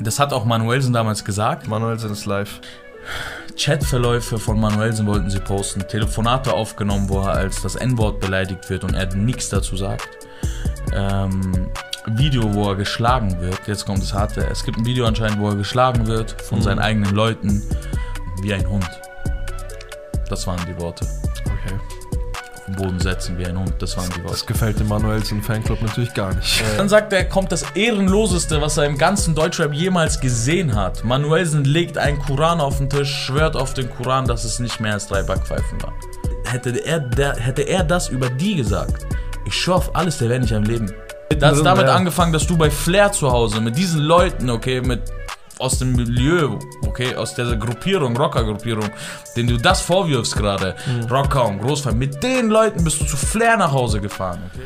Das hat auch Manuelsen damals gesagt. Manuelsen ist live. Chatverläufe von Manuelsen wollten sie posten. Telefonate aufgenommen, wo er als das N-Wort beleidigt wird und er nichts dazu sagt. Ähm, Video, wo er geschlagen wird. Jetzt kommt das Harte. Es gibt ein Video anscheinend, wo er geschlagen wird von seinen eigenen Leuten wie ein Hund. Das waren die Worte. Auf den Boden setzen wie ein Hund. Das waren die Worte. Das gefällt dem Manuelsen Fanclub natürlich gar nicht. Dann sagt er, kommt das Ehrenloseste, was er im ganzen Deutschrap jemals gesehen hat. Manuelsen legt einen Koran auf den Tisch, schwört auf den Koran, dass es nicht mehr als drei Backpfeifen war. Hätte er, der, hätte er das über die gesagt, ich schwör auf alles, der wäre nicht am Leben. Da hat damit Ja. angefangen, dass du bei Flair zu Hause mit diesen Leuten, okay, mit aus dem Milieu, okay, aus dieser Gruppierung, Rocker-Gruppierung, denen du das vorwirfst gerade, Rocker und Großfan, mit den Leuten bist du zu Flair nach Hause gefahren, okay?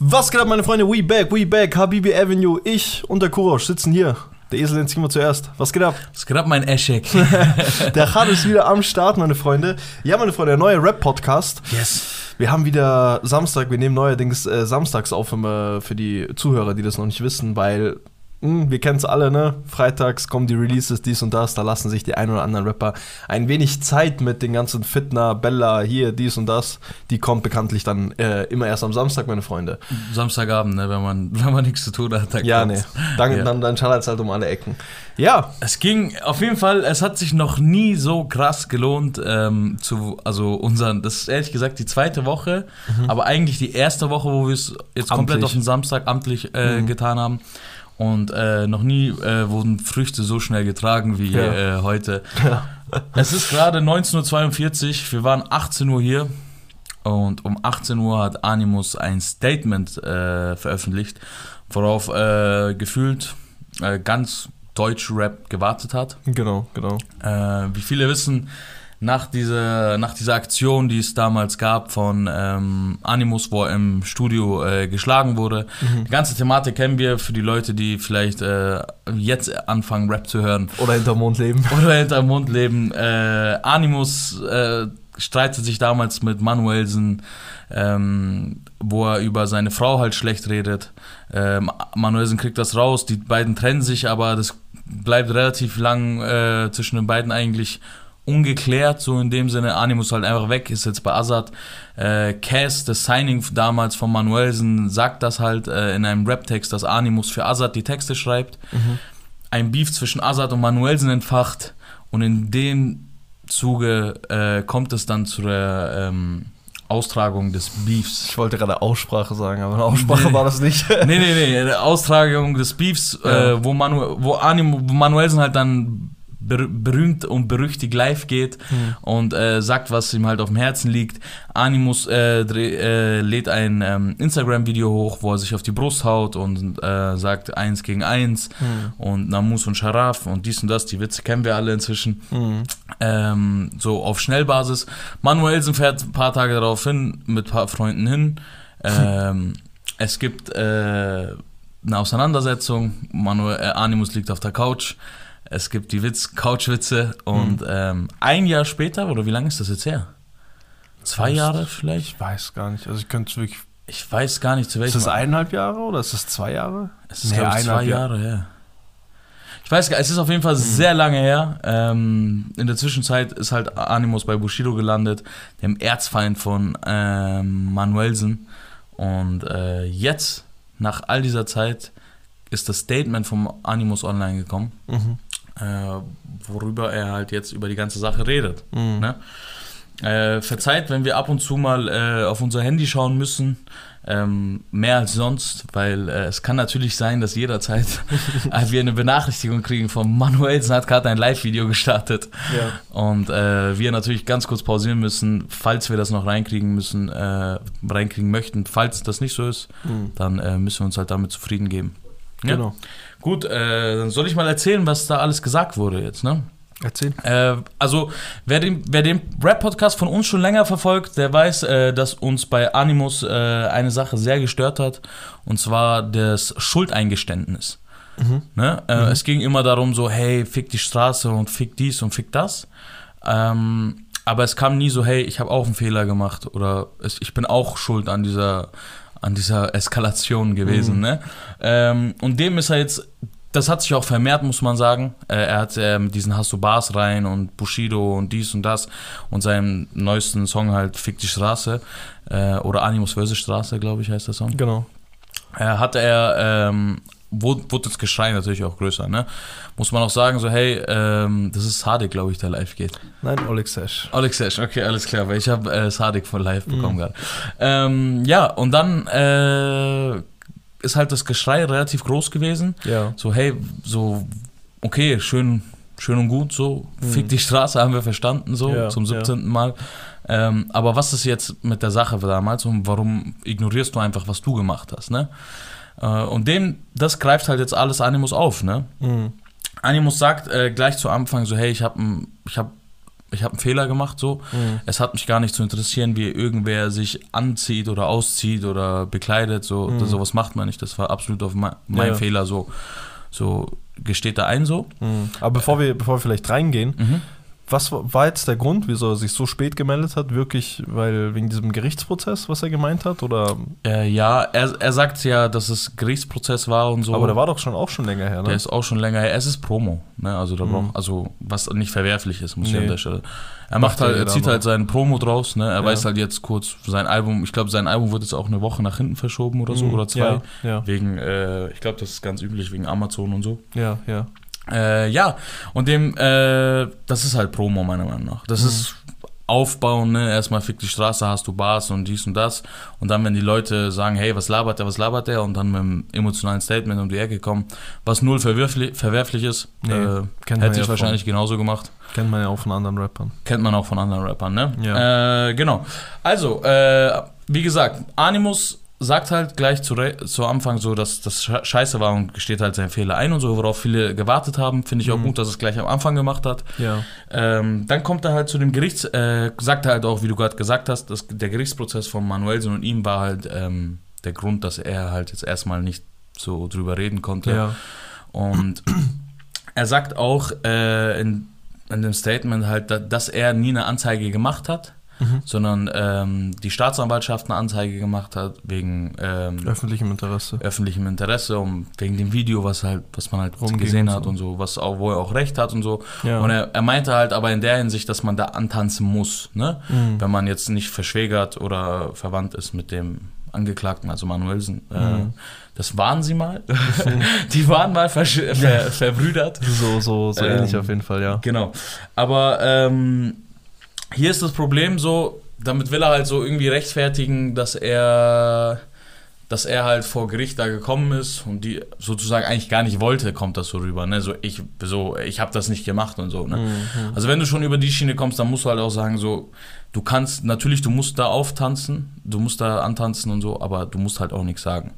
Was geht ab, meine Freunde? We back, we back. Habibi Avenue, ich und der Kurosch sitzen hier. Der Esel, den ziehen wir zuerst. Was geht ab? Das ist gerade mein Eschek. Der Hard ist wieder am Start, meine Freunde. Ja, meine Freunde, der neue Rap-Podcast. yes. Wir haben wieder Samstag, wir nehmen neuerdings äh, samstags auf für die Zuhörer, die das noch nicht wissen, weil mh, wir kennen es alle, ne? Freitags kommen die Releases, dies und das, da lassen sich die ein oder anderen Rapper ein wenig Zeit mit den ganzen Fitner, Bella, hier, dies und das. Die kommt bekanntlich dann äh, immer erst am Samstag, meine Freunde. Samstagabend, ne, wenn man, wenn man nichts zu tun hat. dann Ja, ne. Dann, Ja. dann, dann schallert es halt um alle Ecken. Ja, Es ging auf jeden Fall, es hat sich noch nie so krass gelohnt, ähm, zu, also unseren, das ist ehrlich gesagt die zweite Woche, aber eigentlich die erste Woche, wo wir es jetzt komplett Amtlich. auf den Samstag amtlich äh, getan haben. Und äh, noch nie äh, wurden Früchte so schnell getragen wie Ja. äh, heute. Es ist gerade 19.42 Uhr, wir waren 18 Uhr hier und um 18 Uhr hat Animus ein Statement äh, veröffentlicht, worauf äh, gefühlt äh, ganz Deutsch-Rap gewartet hat. genau, genau. Wie viele wissen, nach dieser, nach dieser Aktion, die es damals gab von ähm, Animus, wo er im Studio äh, geschlagen wurde, die ganze Thematik kennen wir für die Leute, die vielleicht äh, jetzt anfangen, Rap zu hören Oder hinterm Mond leben. oder hinterm Mund leben. Äh, Animus äh, streitet sich damals mit Manuelsen, ähm, wo er über seine Frau halt schlecht redet. Ähm, Manuelsen kriegt das raus, die beiden trennen sich, aber das bleibt relativ lang äh, zwischen den beiden eigentlich ungeklärt, so in dem Sinne. Animus halt einfach weg, ist jetzt bei Azad. Äh, Cass, das Signing damals von Manuelsen, sagt das halt äh, in einem Rap-Text, dass Animus für Azad die Texte schreibt ein Beef zwischen Azad und Manuelsen entfacht und in dem Zuge äh, kommt es dann zu der ähm, Austragung des Beefs. Ich wollte gerade Aussprache sagen, aber eine Aussprache war das nicht. nee, nee, nee, eine Austragung des Beefs, Ja. äh, wo, Manu wo, wo Manuelsen halt dann ber berühmt und berüchtigt live geht und äh, sagt, was ihm halt auf dem Herzen liegt. Animus äh, dreh, äh, lädt ein ähm, Instagram-Video hoch, wo er sich auf die Brust haut und äh, sagt eins gegen eins und Namus und Sharaf und dies und das. Die Witze kennen wir alle inzwischen. Mhm. Ähm, so auf Schnellbasis. Manuelsen fährt ein paar Tage darauf hin, mit ein paar Freunden hin. Ähm, es gibt äh, eine Auseinandersetzung. Manuel, äh, Animus liegt auf der Couch. Es gibt die Witz, Couchwitze. Und ähm, ein Jahr später, oder wie lange ist das jetzt her? Zwei Fast. Jahre vielleicht? Ich weiß gar nicht. Also ich könnte es wirklich. Ich weiß gar nicht, zu Ist welchem. das eineinhalb Jahre oder ist das zwei Jahre? Es ist, Nee, glaube ich, zwei Jahre her. Ich weiß gar es ist auf jeden Fall sehr lange her. Ähm, in der Zwischenzeit ist halt Animus bei Bushido gelandet, dem Erzfeind von ähm, Manuelsen. Und äh, jetzt, nach all dieser Zeit, ist das Statement vom Animus online gekommen, Mhm. Äh, worüber er halt jetzt über die ganze Sache redet. Mhm. Ne? Äh, verzeiht, wenn wir ab und zu mal äh, auf unser Handy schauen müssen, ähm, mehr als sonst, weil äh, es kann natürlich sein, dass jederzeit äh, wir eine Benachrichtigung kriegen von Manuelsen hat gerade ein Live-Video gestartet Ja. und äh, wir natürlich ganz kurz pausieren müssen, falls wir das noch reinkriegen müssen, äh, reinkriegen möchten. Falls das nicht so ist, Mhm. dann müssen wir uns halt damit zufrieden geben. Ja? Genau. Gut, äh, dann soll ich mal erzählen, was da alles gesagt wurde jetzt, ne? Erzähl. Äh, also, wer den, wer den Rap-Podcast von uns schon länger verfolgt, der weiß, äh, dass uns bei Animus äh, eine Sache sehr gestört hat. Und zwar das Schuldeingeständnis. Mhm. Ne? Äh, Es ging immer darum, so, hey, fick die Straße und fick dies und fick das. Ähm, aber es kam nie so, hey, ich habe auch einen Fehler gemacht oder es, ich bin auch schuld an dieser, an dieser Eskalation gewesen. Mhm. Ne? Ähm, und dem ist er jetzt das hat sich auch vermehrt, muss man sagen. Äh, er hat ähm, diesen Bars rein und Bushido und dies und das und seinen neuesten Song halt Fick die Straße äh, oder Animus vs. Straße, glaube ich, heißt der Song. Genau. Äh, hatte er, ähm, wurde, wurde das Geschrei natürlich auch größer, ne? Muss man auch sagen, so, hey, ähm, das ist Sadik, glaube ich, der live geht. Nein, Oleg Sesh. Oleg Sesh, okay, alles klar, weil ich habe äh, Sadik von live bekommen gerade. Ähm, ja, und dann äh, ist halt das Geschrei relativ groß gewesen. Ja. So, hey, so, okay, schön, schön und gut, so, fick die Straße, haben wir verstanden, so, Ja, zum ja. 17. Mal. Ähm, aber was ist jetzt mit der Sache damals und warum ignorierst du einfach, was du gemacht hast, ne? Äh, und dem, das greift halt jetzt alles Animus auf, ne? Mhm. Animus sagt äh, gleich zu Anfang so, hey, ich habe ich hab, ich hab einen Fehler gemacht, so. Mhm. Es hat mich gar nicht zu interessieren, wie irgendwer sich anzieht oder auszieht oder bekleidet, so. Mhm. Das, sowas macht man nicht, das war absolut auf mein, mein Ja. Fehler, so. So, gesteht da ein, so. Mhm. Aber bevor wir, bevor wir vielleicht reingehen, Mhm. Was war jetzt der Grund, wieso er sich so spät gemeldet hat? Wirklich, weil wegen diesem Gerichtsprozess, was er gemeint hat? Oder? Äh, ja, er, er sagt ja, dass es Gerichtsprozess war und so. Aber der war doch schon auch schon länger her, ne? Der ist auch schon länger her. Es ist Promo, ne? Also da Mhm. braucht, also was nicht verwerflich ist, muss ich Nee. an der Stelle. Er macht halt, er zieht halt seinen Promo draus, ne? Er Ja. weiß halt jetzt kurz sein Album, ich glaube, sein Album wird jetzt auch eine Woche nach hinten verschoben oder so Mhm. oder zwei. Ja, ja, Wegen, äh, ich glaube, das ist ganz üblich wegen Amazon und so. ja, ja. Äh, ja, und dem, äh, das ist halt Promo, meiner Meinung nach. Das Mhm. ist Aufbauen, ne? Erstmal fick die Straße, hast du Bars und dies und das. Und dann, wenn die Leute sagen, hey, was labert der, was labert der? Und dann mit einem emotionalen Statement um die Ecke kommen, was null verwerflich, verwerflich ist, Nee, äh, hätte ja ich wahrscheinlich genauso gemacht. Kennt man ja auch von anderen Rappern. Kennt man auch von anderen Rappern, ne? Ja. Äh, genau. Also, äh, wie gesagt, Animus sagt halt gleich zu, zu Anfang so, dass das sche- scheiße war und gesteht halt seinen Fehler ein und so, worauf viele gewartet haben. Finde ich auch Mhm. gut, dass es gleich am Anfang gemacht hat. Ja. Ähm, dann kommt er halt zu dem Gerichts, äh, sagt er halt auch, wie du gerade gesagt hast, dass der Gerichtsprozess von Manuelsen und ihm war halt ähm, der Grund, dass er halt jetzt erstmal nicht so drüber reden konnte. Ja. Und er sagt auch äh, in, in dem Statement halt, da- dass er nie eine Anzeige gemacht hat, Mhm. sondern ähm, die Staatsanwaltschaft eine Anzeige gemacht hat wegen ähm, Öffentlichem Interesse. öffentlichem Interesse, um, wegen dem Video, was halt, was man halt Rumging gesehen und hat so. und so, was auch, wo er auch recht hat und so. Ja. Und er, er meinte halt aber in der Hinsicht, dass man da antanzen muss, ne? Mhm. Wenn man jetzt nicht verschwägert oder verwandt ist mit dem Angeklagten, also Manuelsen. Äh, Mhm. das waren sie mal. Die waren mal versch- ver verbrüdert. So, so, so Ähm, ähnlich auf jeden Fall, ja. Genau. Aber ähm, hier ist das Problem so, damit will er halt so irgendwie rechtfertigen, dass er dass er halt vor Gericht da gekommen ist und die sozusagen eigentlich gar nicht wollte, kommt das so rüber, ne? So ich so ich habe das nicht gemacht und so, ne? Mhm. Also wenn du schon über die Schiene kommst, dann musst du halt auch sagen so, du kannst natürlich, du musst da auftanzen, du musst da antanzen und so, aber du musst halt auch nichts sagen.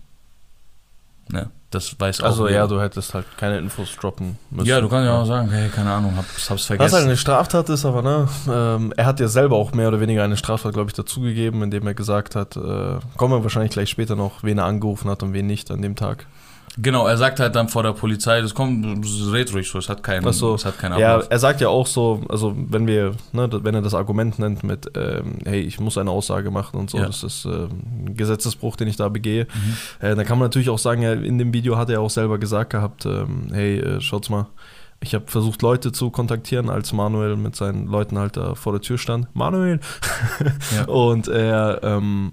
Ne? Das weiß auch Also ja, du hättest halt keine Infos droppen müssen. Ja, du kannst ja auch sagen, hey, keine Ahnung, hab's, hab's vergessen. Was halt eine Straftat ist, aber ne, ähm, er hat ja selber auch mehr oder weniger eine Straftat, glaube ich, dazugegeben, indem er gesagt hat, äh, kommen wir wahrscheinlich gleich später noch, wen er angerufen hat und wen nicht an dem Tag. Genau, er sagt halt dann vor der Polizei, das kommt, das red ruhig so, es hat keinen, so. es hat keinen Ja, er sagt ja auch so, also wenn wir, ne, wenn er das Argument nennt mit, ähm, hey, ich muss eine Aussage machen und so, Ja. das ist ähm, ein Gesetzesbruch, den ich da begehe, Mhm. äh, dann kann man natürlich auch sagen, ja, in dem Video hat er auch selber gesagt gehabt, ähm, hey, äh, schaut's mal, ich habe versucht, Leute zu kontaktieren, als Manuel mit seinen Leuten halt da vor der Tür stand. Manuel! Ja. Und er, ähm,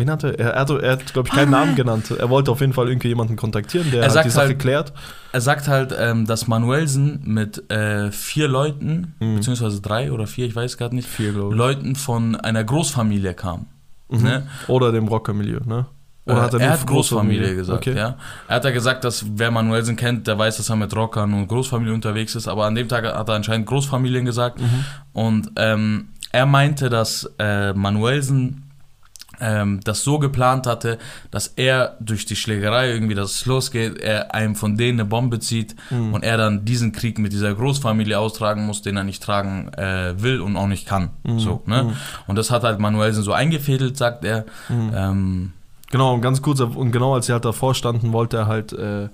wen hatte er? Er hat, er hat glaube ich, keinen Namen genannt. Er wollte auf jeden Fall irgendwie jemanden kontaktieren, der Er halt sagt die Sache halt- klärt. Er sagt halt, ähm, dass Manuelsen mit äh, vier Leuten, Mhm. beziehungsweise drei oder vier, ich weiß gerade nicht, Vier. Leuten von einer Großfamilie kam. Mhm. ne? Oder dem Rockermilieu, ne? Oder hat er, nur hat Großfamilie gesagt, Okay. ja. Er hat ja gesagt, dass wer Manuelsen kennt, der weiß, dass er mit Rockern und Großfamilie unterwegs ist, aber an dem Tag hat er anscheinend Großfamilien gesagt. Mhm. Und ähm, er meinte, dass äh, Manuelsen ähm, das so geplant hatte, dass er durch die Schlägerei irgendwie, dass es losgeht, er einem von denen eine Bombe zieht Mhm. und er dann diesen Krieg mit dieser Großfamilie austragen muss, den er nicht tragen äh, will und auch nicht kann. Mhm. So, ne? Mhm. Und das hat halt Manuelsen so eingefädelt, sagt er. Mhm. Ähm, Genau, und ganz kurz, und genau als sie halt davor standen, wollte er halt, äh,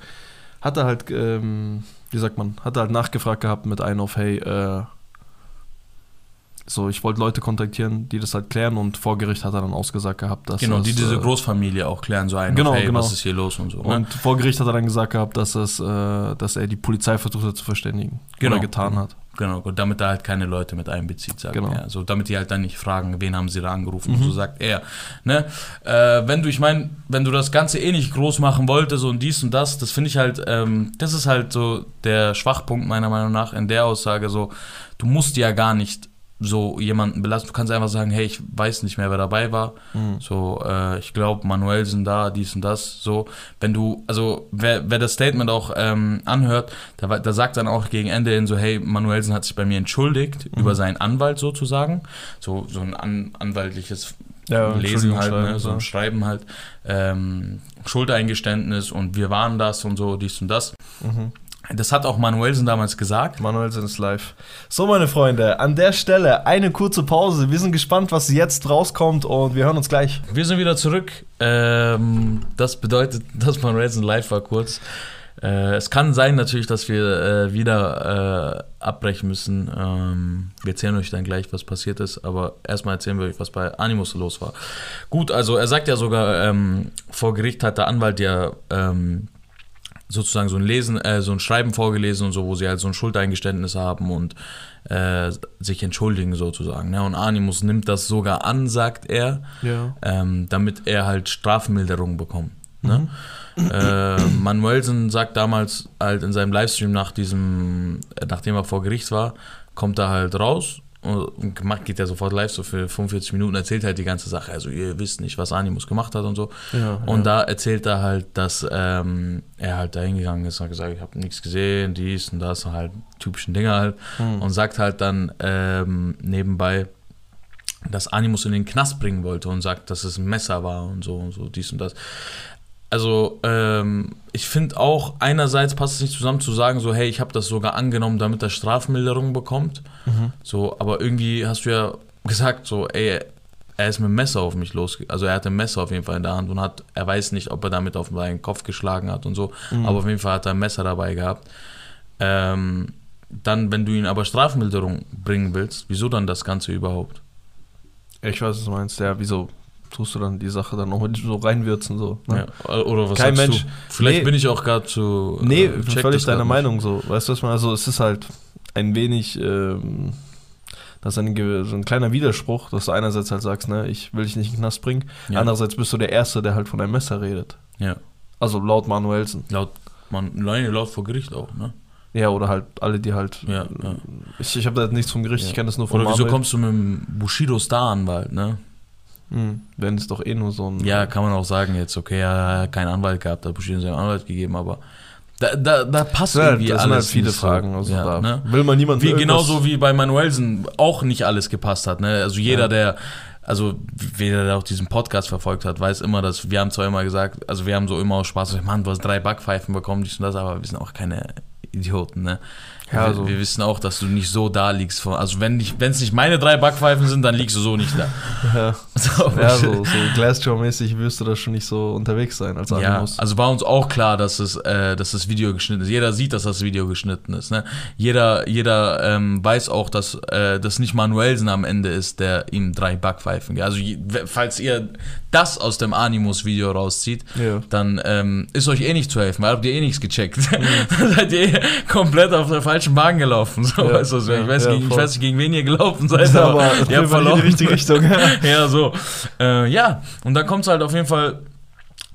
hat er halt, ähm, wie sagt man, hat er halt nachgefragt gehabt mit einem auf, hey, äh, so, ich wollte Leute kontaktieren, die das halt klären und vor Gericht hat er dann ausgesagt gehabt, dass Genau, es, die diese äh, Großfamilie auch klären, so ein, Genau, hey, genau. was ist hier los und so. Ne? Und vor Gericht hat er dann gesagt gehabt, dass, es, äh, dass er die Polizei versucht hat zu verständigen. Genau. Oder getan hat. Genau, damit er halt keine Leute mit einbezieht, sagt Genau. er. So, damit die halt dann nicht fragen, wen haben sie da angerufen, Mhm. so sagt er. Ne? Äh, wenn du, ich meine, wenn du das Ganze eh nicht groß machen wolltest und dies und das, das finde ich halt, ähm, das ist halt so der Schwachpunkt meiner Meinung nach in der Aussage so, du musst ja gar nicht so jemanden belasten. Du kannst einfach sagen, hey, ich weiß nicht mehr, wer dabei war. Mhm. So, äh, ich glaube, Manuelsen da, dies und das. So, wenn du, also wer, wer das Statement auch ähm, anhört, da, da sagt dann auch gegen Ende hin so, hey, Manuelsen hat sich bei mir entschuldigt Mhm. über seinen Anwalt sozusagen. So, so ein an, anwaltliches Ja, Lesen halt, ne? so ein. Schreiben halt, ähm, Schuldeingeständnis und wir waren das und so, dies und das. Mhm. Das hat auch Manuelsen damals gesagt. Manuel sind es live. So, meine Freunde, an der Stelle eine kurze Pause. Wir sind gespannt, was jetzt rauskommt und wir hören uns gleich. Wir sind wieder zurück. Ähm, das bedeutet, dass Manuelsen live war kurz. Äh, es kann sein natürlich, dass wir äh, wieder äh, abbrechen müssen. Ähm, wir erzählen euch dann gleich, was passiert ist, aber erstmal erzählen wir euch, was bei Animus los war. Gut, also er sagt ja sogar, ähm, vor Gericht hat der Anwalt ja ähm, sozusagen so ein Lesen, äh, so ein Schreiben vorgelesen und so, wo sie halt so ein Schuldeingeständnis haben und äh, sich entschuldigen sozusagen. Ne? Und Animus nimmt das sogar an, sagt er Ja. ähm, damit er halt Strafmilderung bekommt. Ne? Äh, Manuelsen sagt damals halt in seinem Livestream nach diesem, äh, nachdem er vor Gericht war, kommt er halt raus und macht, geht er sofort live, so für 45 Minuten, erzählt halt die ganze Sache. Also ihr wisst nicht, was Animus gemacht hat und so. Ja, Und ja. da erzählt er halt, dass ähm, er halt da hingegangen ist und hat gesagt, ich habe nichts gesehen, dies und das, halt typischen Dinge halt. Hm. Und sagt halt dann ähm, nebenbei, dass Animus in den Knast bringen wollte und sagt, dass es ein Messer war und so und so, dies und das. Also, ähm, ich finde auch, einerseits passt es nicht zusammen zu sagen, so, hey, ich habe das sogar angenommen, damit er Strafmilderung bekommt. Mhm. So, aber irgendwie hast du ja gesagt, so, ey, er ist mit dem Messer auf mich los. Also er hatte ein Messer auf jeden Fall in der Hand und hat, er weiß nicht, ob er damit auf seinen Kopf geschlagen hat und so, Mhm. aber auf jeden Fall hat er ein Messer dabei gehabt. Ähm, dann, wenn du ihn aber Strafmilderung bringen willst, wieso dann das Ganze überhaupt? Ich weiß, was du meinst. Ja, wieso tust du dann die Sache dann noch so reinwürzen? So, ne? Ja, oder was Kein Mensch- du? Vielleicht Nee. bin ich auch gerade zu. Nee, äh, völlig deiner Meinung so. Weißt du, was man, also es ist halt ein wenig, ähm, das ist ein, so ein kleiner Widerspruch, dass du einerseits halt sagst, ne, ich will dich nicht in den Knast bringen, Ja. andererseits bist du der Erste, der halt von einem Messer redet. Ja. Also laut Manuelsen. Laut, man, nein, laut vor Gericht auch, ne? Ja, oder halt alle, die halt. Ja, ja. Ich, ich habe da nichts vom Gericht, Ja. ich kenne das nur von Oder wieso kommst du mit dem Bushido Star-Anwalt, ne? Hm, wenn es doch eh nur so ein. Ja, kann man auch sagen jetzt, okay, er hat keinen Anwalt gehabt, hat Bushido seinen Anwalt gegeben, aber da, da, da passt halt, irgendwie das sind halt alles viele. Fragen. Also ja, da ne? will man niemanden Wie, genauso wie bei Manuelsen auch nicht alles gepasst hat. Ne? Also jeder, Ja. der, also jeder, der auch diesen Podcast verfolgt hat, weiß immer, dass wir haben zwar immer gesagt, also wir haben so immer aus Spaß gesagt, Mann, du hast drei Backpfeifen bekommen, dies und das, aber wir sind auch keine Idioten, ne? Ja, wir, also- wir wissen auch, dass du nicht so da liegst. Von, also wenn es nicht meine drei Backpfeifen sind, dann liegst du so nicht da. Ja, So, ja so, so Glassjaw-mäßig wirst du da schon nicht so unterwegs sein als Ja, Animus. also war uns auch klar, dass es, äh, dass das Video geschnitten ist. Jeder sieht, dass das Video geschnitten ist. Ne? Jeder, jeder ähm, weiß auch, dass äh, das nicht Manuelsen am Ende ist, der ihm drei Backpfeifen gibt. Also je- falls ihr das aus dem Animus-Video rauszieht, Ja. dann ähm, ist euch eh nicht zu helfen, weil habt ihr eh nichts gecheckt. Dann seid ihr eh komplett auf der falschen Bahn gelaufen. So, Ja, weißt du, so. ja, ich, weiß, ja, gegen, ich weiß nicht, gegen wen ihr gelaufen seid, aber, aber ihr habt Fall in die verloren. richtige Richtung. ja, so. Äh, ja, und dann kommt es halt auf jeden Fall,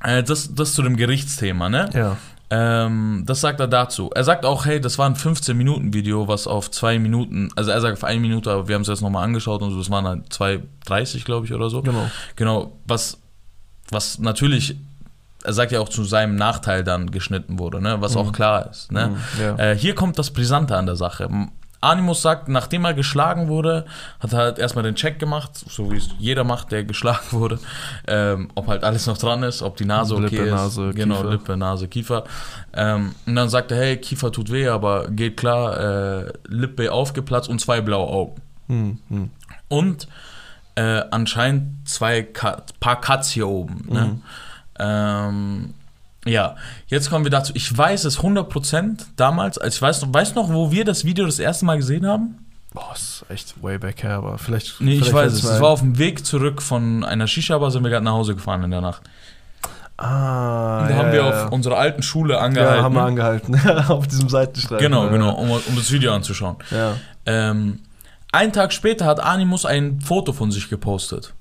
äh, das, das zu dem Gerichtsthema, ne? Ja. Ähm, das sagt er dazu. Er sagt auch, hey, das war ein 15-Minuten-Video, was auf zwei Minuten, also er sagt auf eine Minute, aber wir haben es jetzt nochmal angeschaut und so, das waren halt 2,30, glaube ich, oder so. Genau. Genau, was, was natürlich, er sagt ja auch zu seinem Nachteil dann geschnitten wurde, ne? was Mhm. auch klar ist. Ne? Mhm, ja. Äh, hier kommt das Brisante an der Sache. Animus sagt, nachdem er geschlagen wurde, hat er halt erstmal den Check gemacht, so wie es jeder macht, der geschlagen wurde, ähm, ob halt alles noch dran ist, ob die Nase okay Lippe, ist. Nase, genau, Kiefer. Lippe, Nase, Kiefer. Ähm, und dann sagt er, hey, Kiefer tut weh, aber geht klar, äh, Lippe aufgeplatzt und zwei blaue Augen. Hm, hm. Und äh, anscheinend zwei Ka paar Cuts hier oben. Ne? Ähm, ja, jetzt kommen wir dazu. Ich weiß es 100% damals, als ich weiß noch, weißt du noch, wo wir das Video das erste Mal gesehen haben? Boah, ist echt way back her, aber vielleicht. Nee, vielleicht ich weiß es. Es war auf dem Weg zurück von einer Shisha-Bar, sind wir gerade nach Hause gefahren in der Nacht. Ah, da ja, haben wir ja, auf ja. unserer alten Schule Ja, angehalten. haben wir angehalten. auf diesem Seitenstreifen. genau, ja. genau, um, um das Video anzuschauen. Ja. Ähm, einen Tag später hat Animus ein Foto von sich gepostet.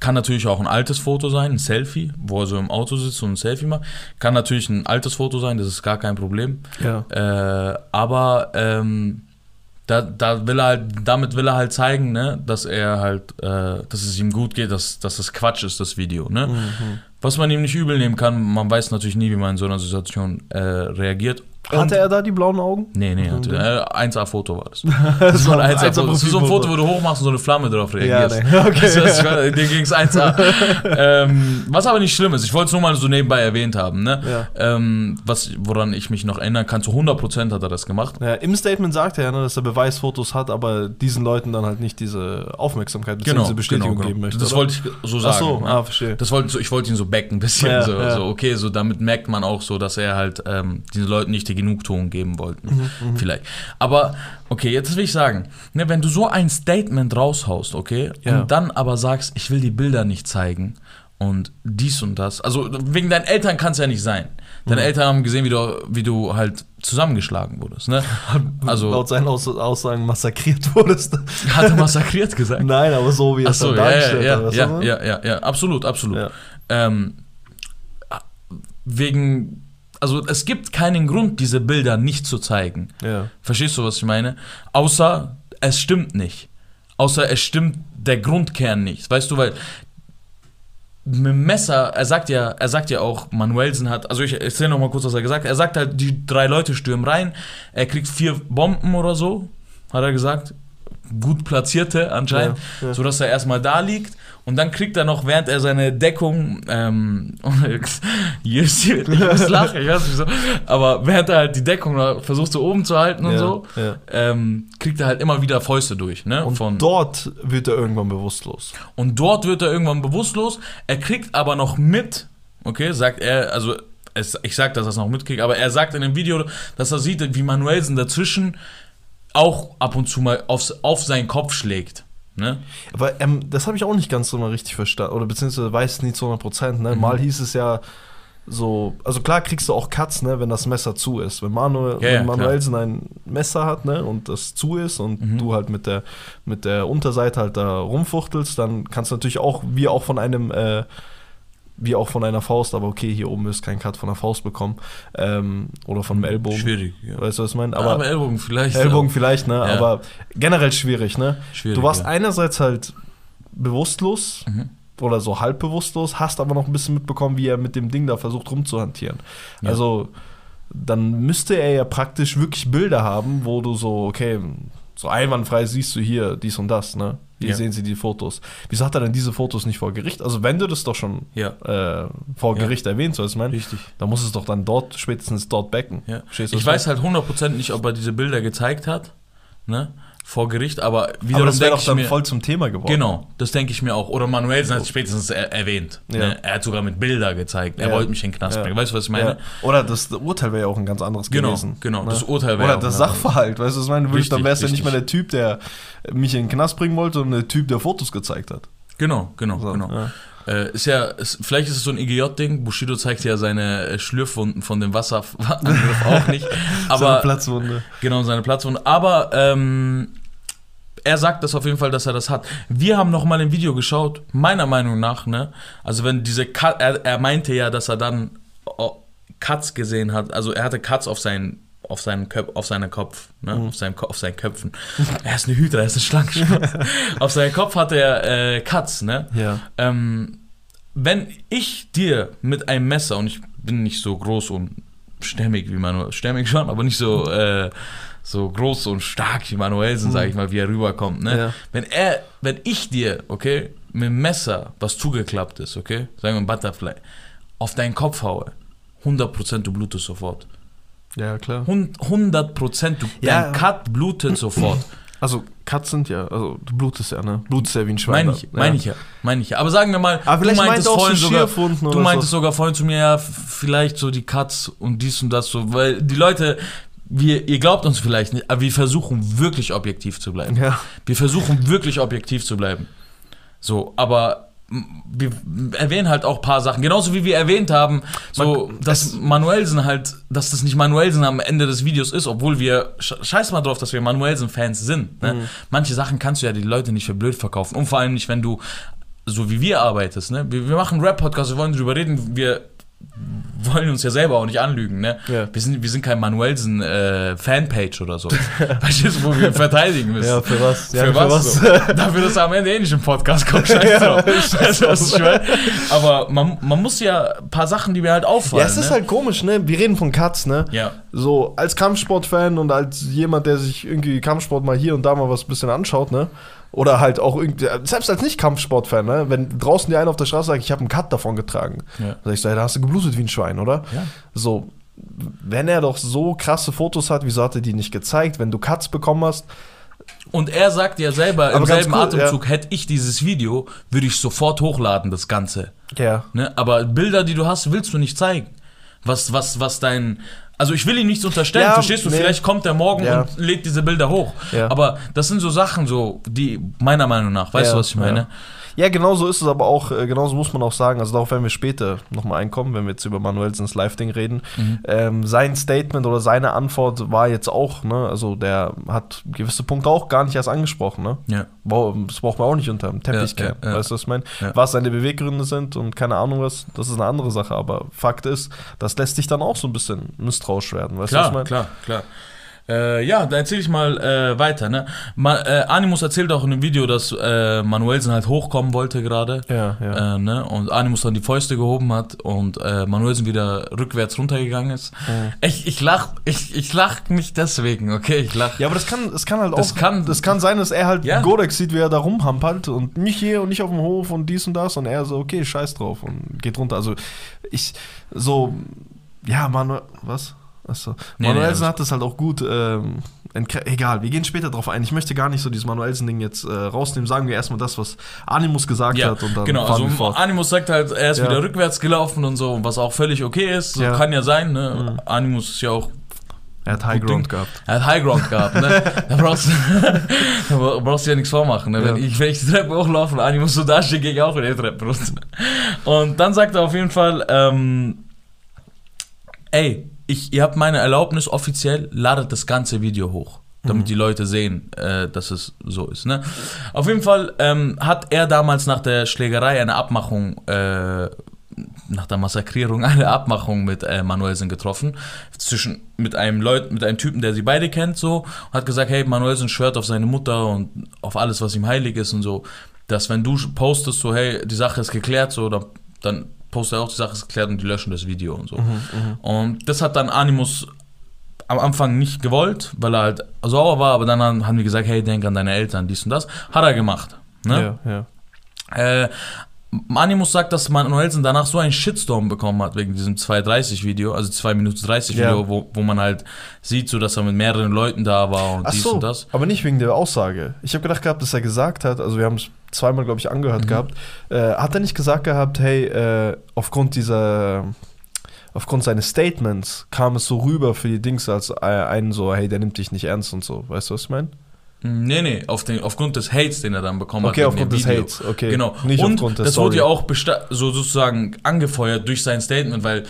Kann natürlich auch ein altes Foto sein, ein Selfie, wo er so im Auto sitzt und ein Selfie macht. Kann natürlich ein altes Foto sein, das ist gar kein Problem. ja. Äh, aber ähm, da, da will er halt, damit will er halt zeigen, ne, dass er halt, äh, dass es ihm gut geht, dass, dass das Quatsch ist, das Video. Ne? Mhm. Was man ihm nicht übel nehmen kann, man weiß natürlich nie, wie man in so einer Situation äh, reagiert. Hatte er da die blauen Augen? Nee, nee, hatte, äh, 1A-Foto war das. Das war ein 1A-Foto. 1A Das ist so ein Foto, wo du hochmachst und so eine Flamme drauf reagierst. Ja, nee. Okay. Dir ging es 1A. ähm, was aber nicht schlimm ist, ich wollte es nur mal so nebenbei erwähnt haben. Ne? Ja. Ähm, was, woran ich mich noch erinnern kann, zu 100% hat er das gemacht. Ja, Im Statement sagt er ja, ne, dass er Beweisfotos hat, aber diesen Leuten dann halt nicht diese Aufmerksamkeit bzw. Genau, Bestätigung genau, genau. geben möchte. Das oder? wollte ich so sagen. Ach so, ne? ah, verstehe. Das wollte, ich wollte ihn so backen ein bisschen. Ja, so, so, okay, so damit merkt man auch so, dass er halt ähm, diesen Leuten nicht die Genugtuung geben wollten. Mhm, Vielleicht. Aber, okay, jetzt will ich sagen, ne, wenn du so ein Statement raushaust, okay, Ja. und dann aber sagst, ich will die Bilder nicht zeigen und dies und das, also wegen deinen Eltern kann es ja nicht sein. Deine Mhm. Eltern haben gesehen, wie du, wie du halt zusammengeschlagen wurdest, ne? Also, Laut seinen Aus Aussagen massakriert wurdest. hat er massakriert gesagt. Nein, aber so wie er es so, dann ja, ja, dargestellt ja, hat. ja, ja, ja, absolut, absolut. Ja. Ähm, wegen, also es gibt keinen Grund, diese Bilder nicht zu zeigen. ja. Verstehst du, was ich meine? Außer es stimmt nicht. Außer es stimmt der Grundkern nicht. Weißt du, weil mit dem Messer, er sagt ja, er sagt ja auch, Manuelsen hat, also ich erzähle noch mal kurz, was er gesagt hat. Er sagt halt, die drei Leute stürmen rein, er kriegt vier Bomben oder so, hat er gesagt. Gut platzierte anscheinend, Ja, ja. sodass er erstmal da liegt und dann kriegt er noch, während er seine Deckung, ähm, ich muss lachen, ich weiß nicht wieso, aber während er halt die Deckung versucht so oben zu halten und Ja, so, ja. ähm, kriegt er halt immer wieder Fäuste durch, ne? Und Von, dort wird er irgendwann bewusstlos. und dort wird er irgendwann bewusstlos. Er kriegt aber noch mit, okay, sagt er, also es, ich sag, dass er es noch mitkriegt, aber er sagt in dem Video, dass er sieht, wie Manuelsen dazwischen auch ab und zu mal aufs, auf seinen Kopf schlägt. Ne? Aber ähm, das habe ich auch nicht ganz so mal richtig verstanden. Oder beziehungsweise weiß es nicht zu 100 Prozent. Ne? Mhm. Mal hieß es ja so, also klar kriegst du auch Cuts, ne, wenn das Messer zu ist. Wenn, Manuel, Ja, ja, wenn Manuelsen ein Messer hat ne, und das zu ist und Mhm. du halt mit der, mit der Unterseite halt da rumfuchtelst, dann kannst du natürlich auch, wie auch von einem, äh, wie auch von einer Faust, aber okay, hier oben ist kein Cut von der Faust bekommen. Ähm, oder von einem Ellbogen. Schwierig. Ja. Weißt du, was ich meine? Aber, Aber, Ellbogen vielleicht. Ellbogen vielleicht, ne? Ja. Aber generell schwierig, ne? Schwierig, Du warst ja. einerseits halt bewusstlos Mhm. oder so halb bewusstlos, hast aber noch ein bisschen mitbekommen, wie er mit dem Ding da versucht rumzuhantieren. Ja. Also dann müsste er ja praktisch wirklich Bilder haben, wo du so, okay, so einwandfrei siehst du hier dies und das, ne? Hier Ja. sehen sie die Fotos. Wieso hat er denn diese Fotos nicht vor Gericht? Also wenn du das doch schon Ja, äh, vor Ja. Gericht erwähnt, so ich meine, richtig. dann muss es doch dann dort, spätestens dort backen. Ja. Ich weiß halt 100% nicht, ob er diese Bilder gezeigt hat, ne? Vor Gericht, aber wiederum Aber das wäre denke doch ich dann mir. voll zum Thema geworden. Genau, das denke ich mir auch. Oder Manuelsen hat es spätestens er erwähnt. Ja. Ne? Er hat sogar mit Bilder gezeigt. Er Ja. wollte mich in den Knast Ja. bringen. Weißt du, was ich meine? Oder das Urteil wäre ja auch ein ganz anderes Genau, gewesen. genau. ne? Das Urteil wäre Oder das. Sachverhalt, weißt du, was ich meine? Wirklich, dann Richtig, wär's ja nicht richtig. mehr der Typ, der mich in den Knast bringen wollte, sondern der Typ, der Fotos gezeigt hat. Genau, genau, So, genau. Äh, ist ja, ist, vielleicht ist es so ein EGJ-Ding. Bushido zeigt ja seine äh, Schlürfwunden von dem Wasserangriff auch nicht. Seine Aber Platzwunde. Genau, seine Platzwunde. Aber ähm, er sagt das auf jeden Fall, dass er das hat. Wir haben noch mal ein Video geschaut, meiner Meinung nach, ne? Also wenn diese Cut, er, er meinte ja, dass er dann oh, Cuts gesehen hat. Also er hatte Cuts auf seinen auf seinen Köp auf seinen Kopf, ne? Mhm. auf, seinem, Ko- auf seinen Köpfen. er ist eine Hydra, er ist eine Schlange. auf seinen Kopf hatte er äh, Cuts, ne? Ja. Ähm, wenn ich dir mit einem Messer, und ich bin nicht so groß und stämmig wie Manuel, stämmig schon, aber nicht so, äh, so groß und stark wie Manuelsen, sag ich mal, wie er rüberkommt, ne? Ja. Wenn er, wenn ich dir, okay, mit dem Messer, was zugeklappt ist, okay, sagen wir ein Butterfly, auf deinen Kopf haue, 100% du blutest sofort. Ja, klar. 100% du, Ja. dein Cut blutet sofort. Also, Cuts sind ja, also du blutest ja, ne? Blutest ja wie ein Schwein. Meine ich, ja. meine ich ja, meine ich ja. Aber sagen wir mal, Aber du meint meintest auch so vorhin sogar, du meintest so. sogar vorhin zu mir, ja, vielleicht so die Cuts und dies und das so, weil die Leute, wir, ihr glaubt uns vielleicht nicht, aber wir versuchen wirklich objektiv zu bleiben. Ja. Wir versuchen wirklich objektiv zu bleiben. So, aber wir erwähnen halt auch ein paar Sachen. Genauso wie wir erwähnt haben, so, Man- dass Manuelsen halt, dass das nicht Manuelsen am Ende des Videos ist, obwohl wir, sch- scheiß mal drauf, dass wir Manuelsen-Fans sind. Ne? Mhm. Manche Sachen kannst du ja die Leute nicht für blöd verkaufen. Und vor allem nicht, wenn du so wie wir arbeitest. Ne? Wir, wir machen einen Rap-Podcast, wir wollen drüber reden, wir wollen uns ja selber auch nicht anlügen, ne? Ja. Wir, sind, wir sind kein Manuelsen äh, Fanpage oder so. Verstehst du, wo wir verteidigen müssen. Ja, für was? Ja, für, was? So? Dafür, dass er am Ende eh nicht im Podcast kommt, scheiß Ja, drauf. Weißt was meine? Aber man, man muss ja ein paar Sachen, die mir halt auffallen. Ja, es ist ne? halt komisch, ne? Wir reden von Cuts, ne? Ja. So, als Kampfsportfan und als jemand, der sich irgendwie Kampfsport mal hier und da mal was ein bisschen anschaut, ne? Oder halt auch irgendwie, selbst als Nicht-Kampfsportfan, ne? Wenn draußen die einen auf der Straße sagt, ich habe einen Cut davon getragen. Ja. Dann sag ich so, ja, da hast du geblutet wie ein Schwein, oder? Ja. So, wenn er doch so krasse Fotos hat, wieso hat er die nicht gezeigt? Wenn du Cuts bekommen hast, Und er sagt ja selber im Aber ganz selben cool, Atemzug, hätte ich dieses Video, würde ich sofort hochladen, das Ganze. ja. Ne? Aber Bilder, die du hast, willst du nicht zeigen. Was, was, was dein. Also ich will ihm nichts unterstellen, Ja, verstehst du? nee. Vielleicht kommt er morgen Ja. und lädt diese Bilder hoch. Ja. Aber das sind so Sachen, so, die meiner Meinung nach, weißt du, was ich meine? Ja. Ja, genauso ist es aber auch, äh, genauso muss man auch sagen, also darauf werden wir später nochmal einkommen, wenn wir jetzt über Manuelsens Live-Ding reden. Mhm. Ähm, sein Statement oder seine Antwort war jetzt auch, ne, also der hat gewisse Punkte auch gar nicht erst angesprochen, ne? Ja. Das braucht man auch nicht unter dem Teppich kehren, ja, ja. weißt du, was ich meine? Was seine Beweggründe sind und keine Ahnung was, das ist eine andere Sache, aber Fakt ist, das lässt dich dann auch so ein bisschen misstrauisch werden, weißt du, was ich Klar, meine? klar, klar. Äh, ja, da erzähle ich mal äh, weiter. Ne? Ma, äh, Animus erzählt auch in dem Video, dass äh, Manuelsen halt hochkommen wollte gerade. Ja, ja. Äh, ne? Und Animus dann die Fäuste gehoben hat und äh, Manuelsen wieder rückwärts runtergegangen ist. Mhm. Ich, ich lach, ich, ich lach nicht deswegen, okay? Ich lach. Ja, aber das kann, das kann halt Das auch. kann- das kann sein, dass er halt Ja. Godex sieht, wie er da rumhampelt und nicht hier und nicht auf dem Hof und dies und das und er so, okay, scheiß drauf und geht runter. Also ich, so, ja, Manuel, was? Achso. Nee, Manuelsen nee, hat das halt auch gut, ähm, egal, wir gehen später drauf ein. Ich möchte gar nicht so dieses Manuelsen-Ding jetzt äh, rausnehmen. Sagen wir erstmal das, was Animus gesagt Ja, hat und dann genau. Also. Animus sagt halt, er ist Ja. wieder rückwärts gelaufen und so, was auch völlig okay ist. So Ja. Kann ja sein, ne? Animus ist ja auch Er hat High Ground gehabt. Er hat High Ground gehabt, ne? Da brauchst, da brauchst du ja nichts vormachen. Ne? Wenn, Ja. ich, wenn ich die Treppe hochlaufe und Animus so da steht, gehe ich auch in die Treppe runter. Und dann sagt er auf jeden Fall, ähm, ey, ich, ihr habt meine Erlaubnis offiziell, ladet das ganze Video hoch. Damit die Leute sehen, äh, dass es so ist. Ne? Auf jeden Fall ähm, hat er damals nach der Schlägerei eine Abmachung äh, nach der Massakrierung eine Abmachung mit äh, Manuelsen getroffen zwischen mit einem Leut, mit einem Typen, der sie beide kennt, so und hat gesagt, hey, Manuelsen schwört auf seine Mutter und auf alles, was ihm heilig ist und so, dass wenn du postest so, hey, die Sache ist geklärt, so, dann, dann postet auch die Sache ist geklärt und die löschen das Video und so. Und das hat dann Animus am Anfang nicht gewollt, weil er halt sauer war, aber dann haben, die gesagt, hey, denk an deine Eltern, dies und das. Hat er gemacht. Ne? Ja, ja. Äh, Animus sagt, dass Manuelsen danach so einen Shitstorm bekommen hat wegen diesem 2.30 Video, also 2 Minuten 30 Ja. Video, wo, wo man halt sieht, so dass er mit mehreren Leuten da war und Ach dies so, und das. aber nicht wegen der Aussage. Ich habe gedacht gehabt, dass er gesagt hat, also wir haben es zweimal, glaube ich, angehört Mhm. gehabt, äh, hat er nicht gesagt gehabt, hey, äh, aufgrund dieser, aufgrund seines Statements kam es so rüber für die Dings als äh, einen so, hey, der nimmt dich nicht ernst und so. Weißt du, was ich meine? Nee, nee, auf den, aufgrund des Hates, den er dann bekommen Okay, hat. wegen aufgrund des. Hates, okay. Genau. Nicht und aufgrund der das wurde ja auch so sozusagen angefeuert durch sein Statement, weil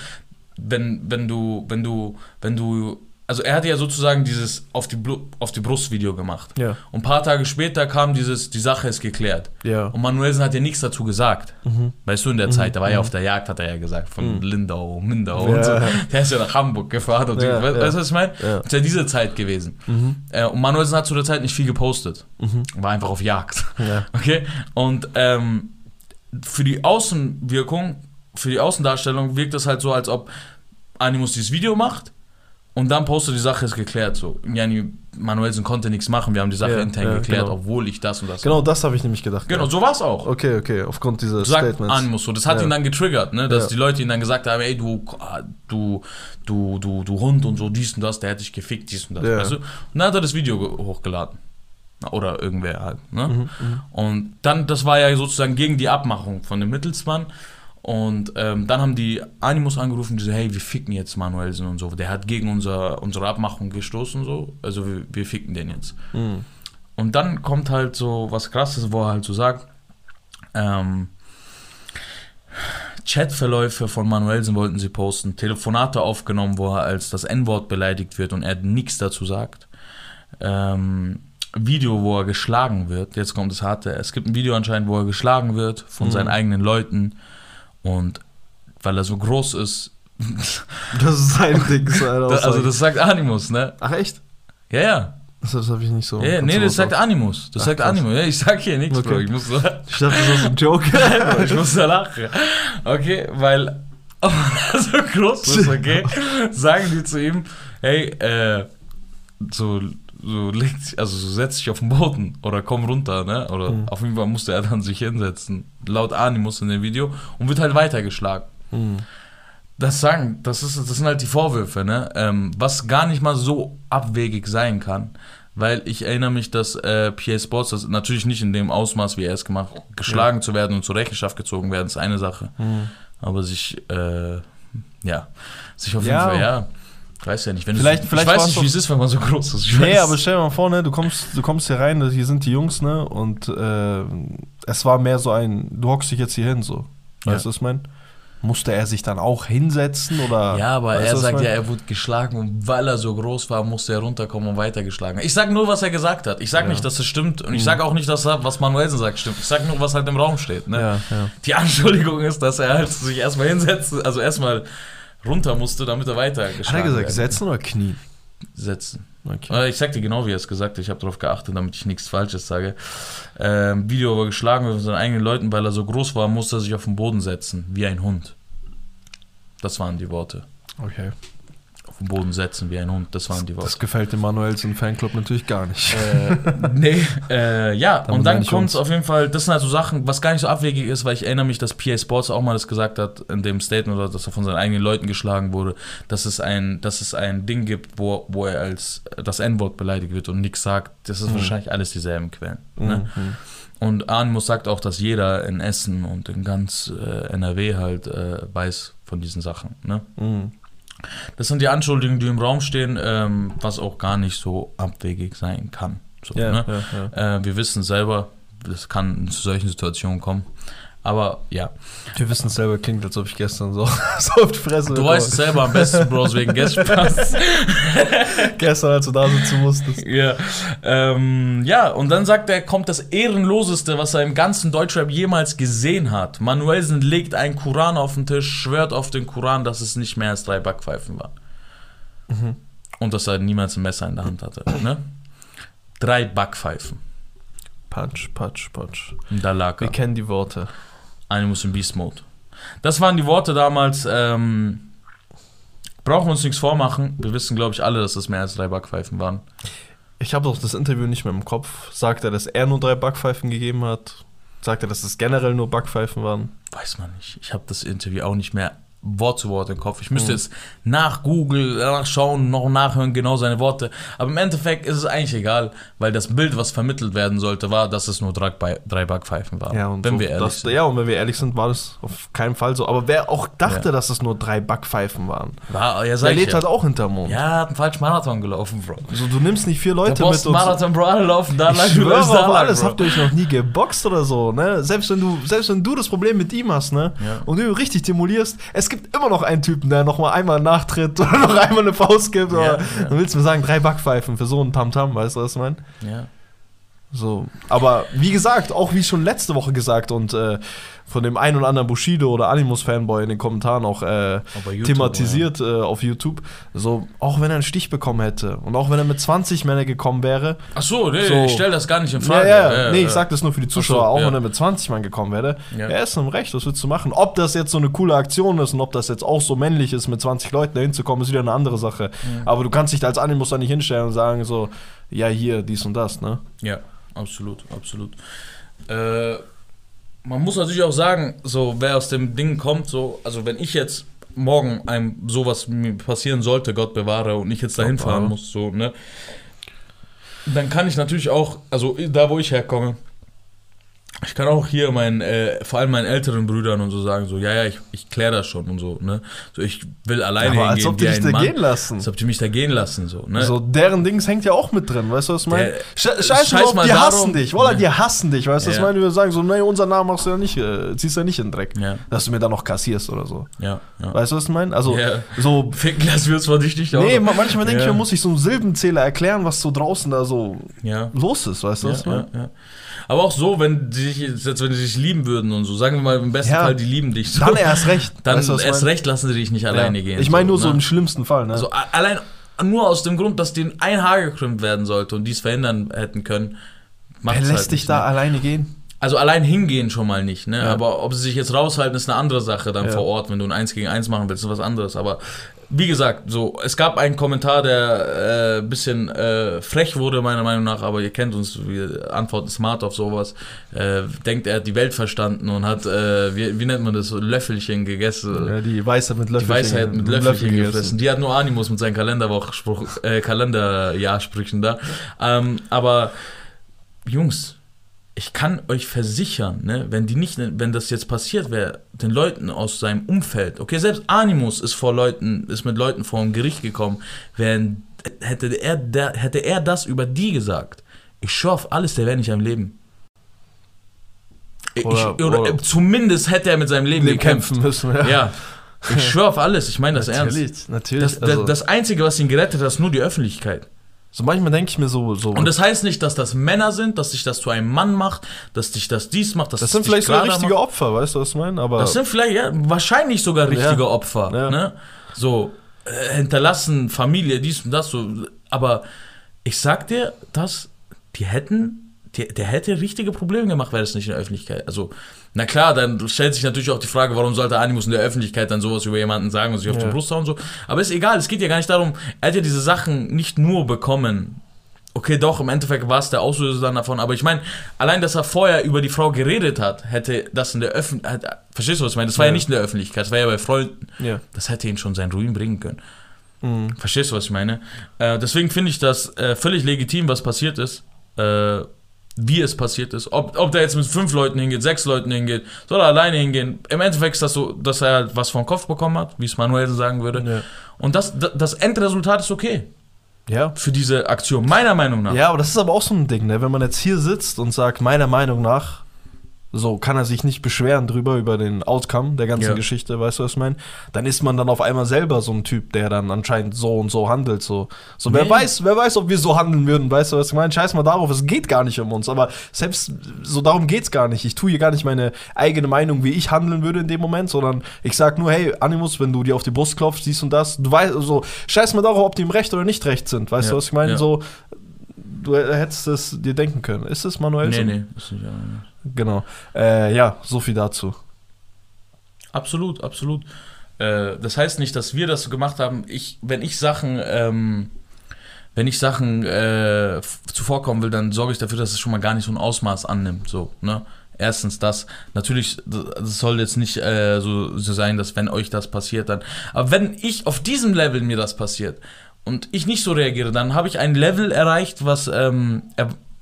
wenn, wenn du, wenn du, wenn du, also er hatte ja sozusagen dieses auf die, Blu- auf die Brust-Video gemacht. Ja. Und ein paar Tage später kam dieses, die Sache ist geklärt. Ja. Und Manuelsen hat ja nichts dazu gesagt. Mhm. Weißt du, in der Zeit, da war ja auf der Jagd, hat er ja gesagt, von Mhm. Lindau, Mindau Ja. und so. Der ist ja nach Hamburg gefahren und so. Ja, weißt du, ja. was ich meine? Ja. Das ist ja diese Zeit gewesen. Mhm. Äh, und Manuelsen hat zu der Zeit nicht viel gepostet. Mhm. War einfach auf Jagd. Ja. Okay? Und ähm, für die Außenwirkung, für die Außendarstellung wirkt es halt so, als ob Animus dieses Video macht und dann postet die Sache ist geklärt. So, Jani Manuelsen konnte nichts machen, wir haben die Sache Ja, intern ja, geklärt, genau. obwohl ich das und das. Genau das habe ich nämlich gedacht. genau gehabt. so war es auch. Okay, okay, aufgrund dieser Sagt Statements. Animus so. Das hat Ja. ihn dann getriggert, ne? dass Ja. die Leute ihn dann gesagt haben, ey, du, du, du, du, du Hund und so, dies und das, der hätte dich gefickt, dies und das. Ja. Weißt du? Und dann hat er das Video ge- hochgeladen. Oder irgendwer halt. Ne? Mhm, mhm. Und dann, das war ja sozusagen gegen die Abmachung von dem Mittelsmann. Und ähm, dann haben die Animus angerufen, die so, hey, wir ficken jetzt Manuelsen und so. Der hat gegen unser, unsere Abmachung gestoßen, so. Also wir, wir ficken den jetzt. Mhm. Und dann kommt halt so was krasses, wo er halt so sagt, ähm, Chatverläufe von Manuelsen wollten sie posten, Telefonate aufgenommen, wo er als das N-Wort beleidigt wird und er nichts dazu sagt. Ähm, Video, wo er geschlagen wird. Jetzt kommt das Harte. Es gibt ein Video anscheinend, wo er geschlagen wird von Mhm. seinen eigenen Leuten. Und weil er so groß ist, Das ist sein Ding. So eine da, also das sagt Animus, ne? Ach echt? Ja, ja. Das, das habe ich nicht so. ja, nee, so das sagt auf- Animus. Das Ach, sagt krass. Animus. Ja, ich sag hier nichts, Okay. Bro. Ich muss. Ich dachte, das ist ein Joke. ich muss da lachen. Okay, weil oh, so groß ist, okay, sagen die zu ihm, hey, äh, so, so leg dich, also so setz dich auf den Boden oder komm runter, ne? Oder Mhm. auf jeden Fall musste er dann sich hinsetzen, laut Animus in dem Video und wird halt weitergeschlagen. Mhm. Das sagen, das ist, das sind halt die Vorwürfe, ne? Ähm, was gar nicht mal so abwegig sein kann. Weil ich erinnere mich, dass äh, PA Sports, das natürlich nicht in dem Ausmaß, wie er es gemacht hat, geschlagen zu werden und zur Rechenschaft gezogen werden, ist eine Sache. Mhm. Aber sich, äh, ja, sich auf Ja. jeden Fall, ja, ich weiß ja nicht, wenn Vielleicht- du, vielleicht ich weiß nicht, wie es ist, wenn man so groß ist. Ich Nee, weiß. aber stell dir mal vor, ne, du kommst, du kommst hier rein, hier sind die Jungs, ne? Und äh, es war mehr so ein, du hockst dich jetzt hier hin, so. Ja. Weißt du, was ich meine? Musste er sich dann auch hinsetzen oder? Ja, aber er sagt ja, er wurde geschlagen und weil er so groß war, musste er runterkommen und weitergeschlagen. Ich sag nur, was er gesagt hat. Ich sag Ja. nicht, dass es stimmt und ich Mhm. sag auch nicht, dass er, was Manuelsen sagt, stimmt. Ich sag nur, was halt im Raum steht. Ne? Ja. Die Anschuldigung ist, dass er halt sich erstmal hinsetzt, also erstmal runter musste, damit er weitergeschlagen Hat er gesagt, werden setzen oder knien? Setzen. Okay. Ich sag dir genau, wie er es gesagt hat. Ich habe darauf geachtet, damit ich nichts Falsches sage. Ähm, Video, wo er geschlagen von seinen eigenen Leuten, weil er so groß war, musste er sich auf den Boden setzen, wie ein Hund. Das waren die Worte. okay. Auf den Boden setzen, wie ein Hund, das waren die Worte. Das gefällt dem Manuelsen Fanclub natürlich gar nicht. äh, nee, äh, ja, Damit und dann kommt es auf jeden Fall, das sind also Sachen, was gar nicht so abwegig ist, weil ich erinnere mich, dass PA Sports auch mal das gesagt hat in dem Statement, oder dass er von seinen eigenen Leuten geschlagen wurde, dass es ein, dass es ein Ding gibt, wo, wo er als das N-Wort beleidigt wird und nichts sagt. Das ist Mhm. wahrscheinlich alles dieselben Quellen. Ne? Mhm. Und Animus sagt auch, dass jeder in Essen und in ganz äh, NRW halt äh, weiß von diesen Sachen. Ne? Mhm. Das sind die Anschuldigungen, die im Raum stehen, ähm, was auch gar nicht so abwegig sein kann. So, Ja, ne? ja, ja. Äh, wir wissen selber, es kann zu solchen Situationen kommen. Aber ja, Wir wissen es selber, klingt, als ob ich gestern so, so auf die Fresse du weißt es selber am besten, Bros, wegen Guestpass. Gestern, als du da sitzen musstest. ja. Ähm, ja, und dann sagt er, kommt das Ehrenloseste, was er im ganzen Deutschrap jemals gesehen hat. Manuelsen legt einen Koran auf den Tisch, schwört auf den Koran, dass es nicht mehr als drei Backpfeifen waren. Mhm. Und dass er niemals ein Messer in der Hand hatte. Ne? Drei Backpfeifen. Punch, punch, punch. Und da lag Wir er. kennen die Worte. Animus in Beast Mode. Das waren die Worte damals. Ähm, brauchen wir uns nichts vormachen. Wir wissen, glaube ich, alle, dass es mehr als drei Backpfeifen waren. Ich habe doch das Interview nicht mehr im Kopf. Sagt er, dass er nur drei Backpfeifen gegeben hat? Sagt er, dass es generell nur Backpfeifen waren? Weiß man nicht. Ich habe das Interview auch nicht mehr Wort zu Wort im Kopf. Ich müsste Mhm. jetzt nach Google nachschauen, noch nachhören, genau seine Worte. Aber im Endeffekt ist es eigentlich egal, weil das Bild, was vermittelt werden sollte, war, dass es nur drei, drei Backpfeifen waren. Ja, und wenn so, wir ehrlich das, sind. Ja, und wenn wir ehrlich sind, war das auf keinen Fall so. Aber wer auch dachte, Ja. dass es nur drei Backpfeifen waren, War, ja, der ich lebt ja. halt auch hinterm Mond. ja, hat einen falschen Marathon gelaufen, Bro. Also, du nimmst nicht vier Leute mit und Marathon, Bro, alle laufen da Ich lang, du schwöre auf da lang, alles, Bro. habt ihr euch noch nie geboxt oder so, ne? Selbst wenn du, selbst wenn du das Problem mit ihm hast, ne? Und du ihn richtig demolierst, es gibt immer noch einen Typen, der noch mal einmal nachtritt oder noch einmal eine Faust gibt. Ja, oder, ja. Dann willst du mir sagen, drei Backpfeifen für so einen Tamtam, weißt du, was ich meine? Ja. So, aber wie gesagt, auch wie schon letzte Woche gesagt und äh, von dem einen oder anderen Bushido oder Animus-Fanboy in den Kommentaren auch äh, YouTube, thematisiert äh, auf YouTube, so, auch wenn er einen Stich bekommen hätte und auch wenn er mit 20 Männer gekommen wäre, Ach so, nee, So. ich stelle das gar nicht in ja, Frage. ja, Ja, nee, ja. ich sag das nur für die Zuschauer, so, auch ja. wenn er mit 20 Mann gekommen wäre, Ja. er ist im Recht, was willst du machen? Ob das jetzt so eine coole Aktion ist und ob das jetzt auch so männlich ist, mit 20 Leuten da hinzukommen, ist wieder eine andere Sache. Aber du kannst dich als Animus da nicht hinstellen und sagen so, ja, hier, dies und das, ne? Ja, absolut, absolut. Äh, man muss natürlich auch sagen, so wer aus dem Ding kommt, so, also wenn ich jetzt morgen einem sowas passieren sollte, Gott bewahre, und ich jetzt dahin fahren muss, so, ne, dann kann ich natürlich auch, also da wo ich herkomme, ich kann auch hier meinen, äh, vor allem meinen älteren Brüdern und so sagen, so, ja, ja, ich, ich kläre das schon und so, ne? So, ich will alleine Aber als hingehen ob die dich da Mann. gehen lassen. Als ob die mich da gehen lassen, so, ne? So, deren Dings hängt ja auch mit drin, weißt du, was ich meine? Scheiß, scheiß drauf, mal die darum- hassen dich, Wallah, Ja. die hassen dich, weißt du, was ich meine? Wir sagen so, nee, unser Name machst du ja nicht, äh, ziehst du ja nicht in den Dreck. Ja. Dass du mir dann noch kassierst oder so. ja, ja. Weißt du, was ich meine? Also, Ja. so, Ficken lassen wir uns von dich nicht nee, auch. ma- manchmal denke ich mir, muss ich so einen Silbenzähler erklären, was so draußen da so los ist, weißt du, was ich meine? ja, ja. Aber auch so, wenn die sich, jetzt, wenn die sich lieben würden und so, sagen wir mal im besten Ja. Fall, die lieben dich. So, Dann erst recht. Dann weißt du, erst recht lassen sie dich nicht alleine Ja. gehen. Ich meine nur so ne? im schlimmsten Fall, ne? Also allein nur aus dem Grund, dass denen ein Haar gekrümmt werden sollte und die es verhindern hätten können. Wer halt lässt dich nicht, da ne? alleine gehen? Also allein hingehen schon mal nicht, ne? Ja. Aber ob sie sich jetzt raushalten, ist eine andere Sache dann Ja. vor Ort, wenn du ein 1 gegen 1 machen willst, ist was anderes. Aber wie gesagt, so, es gab einen Kommentar, der ein äh, bisschen äh, frech wurde, meiner Meinung nach, aber ihr kennt uns, wir antworten smart auf sowas. Äh, denkt, er hat die Welt verstanden und hat, äh, wie, wie nennt man das, Löffelchen gegessen. Ja, die Weisheit mit Die Löffelchen. Weisheit mit Löffel Löffelchen gegessen. gefressen. Die hat nur Animus mit seinen Kalenderwochspruch, äh, Kalenderjahrsprüchen da. Ähm, aber Jungs, ich kann euch versichern, ne, wenn die nicht, wenn das jetzt passiert wäre, den Leuten aus seinem Umfeld, okay, selbst Animus ist vor Leuten, ist mit Leuten vor ein Gericht gekommen, wenn hätte er, der, hätte er das über die gesagt, ich schwör auf alles, der wäre nicht am Leben. Ich, Oder- oder, oder- zumindest hätte er mit seinem Leben Leben gekämpft. müssen. Ja, Ja, ich schwör auf alles, ich meine das ernst. natürlich, natürlich. Das, also, das, das Einzige, was ihn gerettet hat, ist nur die Öffentlichkeit. So manchmal denke ich mir so, so Und das heißt nicht, dass das Männer sind, dass sich das zu einem Mann macht, dass dich das dies macht, dass das sind vielleicht so gerader richtige macht. Opfer, weißt du, was ich meine? Aber Das sind vielleicht, ja, wahrscheinlich sogar richtige Ja. Opfer. Ja. Ne? So, äh, hinterlassen, Familie, dies und das, so. Aber ich sag dir, dass die hätten, die, der hätte richtige Probleme gemacht, wäre das nicht in der Öffentlichkeit. Also, na klar, dann stellt sich natürlich auch die Frage, warum sollte Animus in der Öffentlichkeit dann sowas über jemanden sagen und sich auf Ja. die Brust hauen und so. Aber ist egal, es geht ja gar nicht darum, er hat ja diese Sachen nicht nur bekommen. Okay, doch, im Endeffekt war es der Auslöser dann davon, aber ich meine, allein, dass er vorher über die Frau geredet hat, hätte das in der Öffentlichkeit, verstehst du, was ich meine? Das war ja. Ja. nicht in der Öffentlichkeit, das war ja bei Freunden. ja. Das hätte ihn schon seinen Ruin bringen können. Mhm. Verstehst du, was ich meine? Äh, deswegen finde ich das äh, völlig legitim, was passiert ist. Äh, wie es passiert ist. Ob, ob der jetzt mit fünf Leuten hingeht, sechs Leuten hingeht, soll er alleine hingehen. Im Endeffekt ist das so, dass er halt was vom Kopf bekommen hat, wie es Manuel sagen würde. Ja. Und das, das, das Endresultat ist okay ja. für diese Aktion, meiner Meinung nach. Ja, aber das ist aber auch so ein Ding, ne? Wenn man jetzt hier sitzt und sagt, meiner Meinung nach, so kann er sich nicht beschweren drüber, über den Outcome der ganzen Ja. Geschichte, weißt du, was ich meine? Dann ist man dann auf einmal selber so ein Typ, der dann anscheinend so und so handelt. So, so wer Nee. weiß, wer weiß, ob wir so handeln würden, weißt du, was ich meine? Scheiß mal darauf, es geht gar nicht um uns. Aber selbst so darum geht's gar nicht. Ich tue hier gar nicht meine eigene Meinung, wie ich handeln würde in dem Moment, sondern ich sag nur, hey, Animus, wenn du dir auf die Brust klopfst, dies und das, du weißt, so, scheiß mal darauf, ob die im Recht oder nicht recht sind, weißt Ja, du, was ich meine? ja. So, du hättest es dir denken können. Ist es Manuel? Nee, so? nee. Ist nicht. Genau. Äh, ja, so viel dazu. Absolut, absolut. Äh, das heißt nicht, dass wir das gemacht haben. Ich, wenn ich Sachen, ähm, wenn ich Sachen äh, zuvorkommen will, dann sorge ich dafür, dass es schon mal gar nicht so ein Ausmaß annimmt. So, ne? Erstens das. Natürlich, das soll jetzt nicht äh, so, so sein, dass wenn euch das passiert, dann. Aber wenn ich auf diesem Level mir das passiert und ich nicht so reagiere, dann habe ich ein Level erreicht, was, ähm,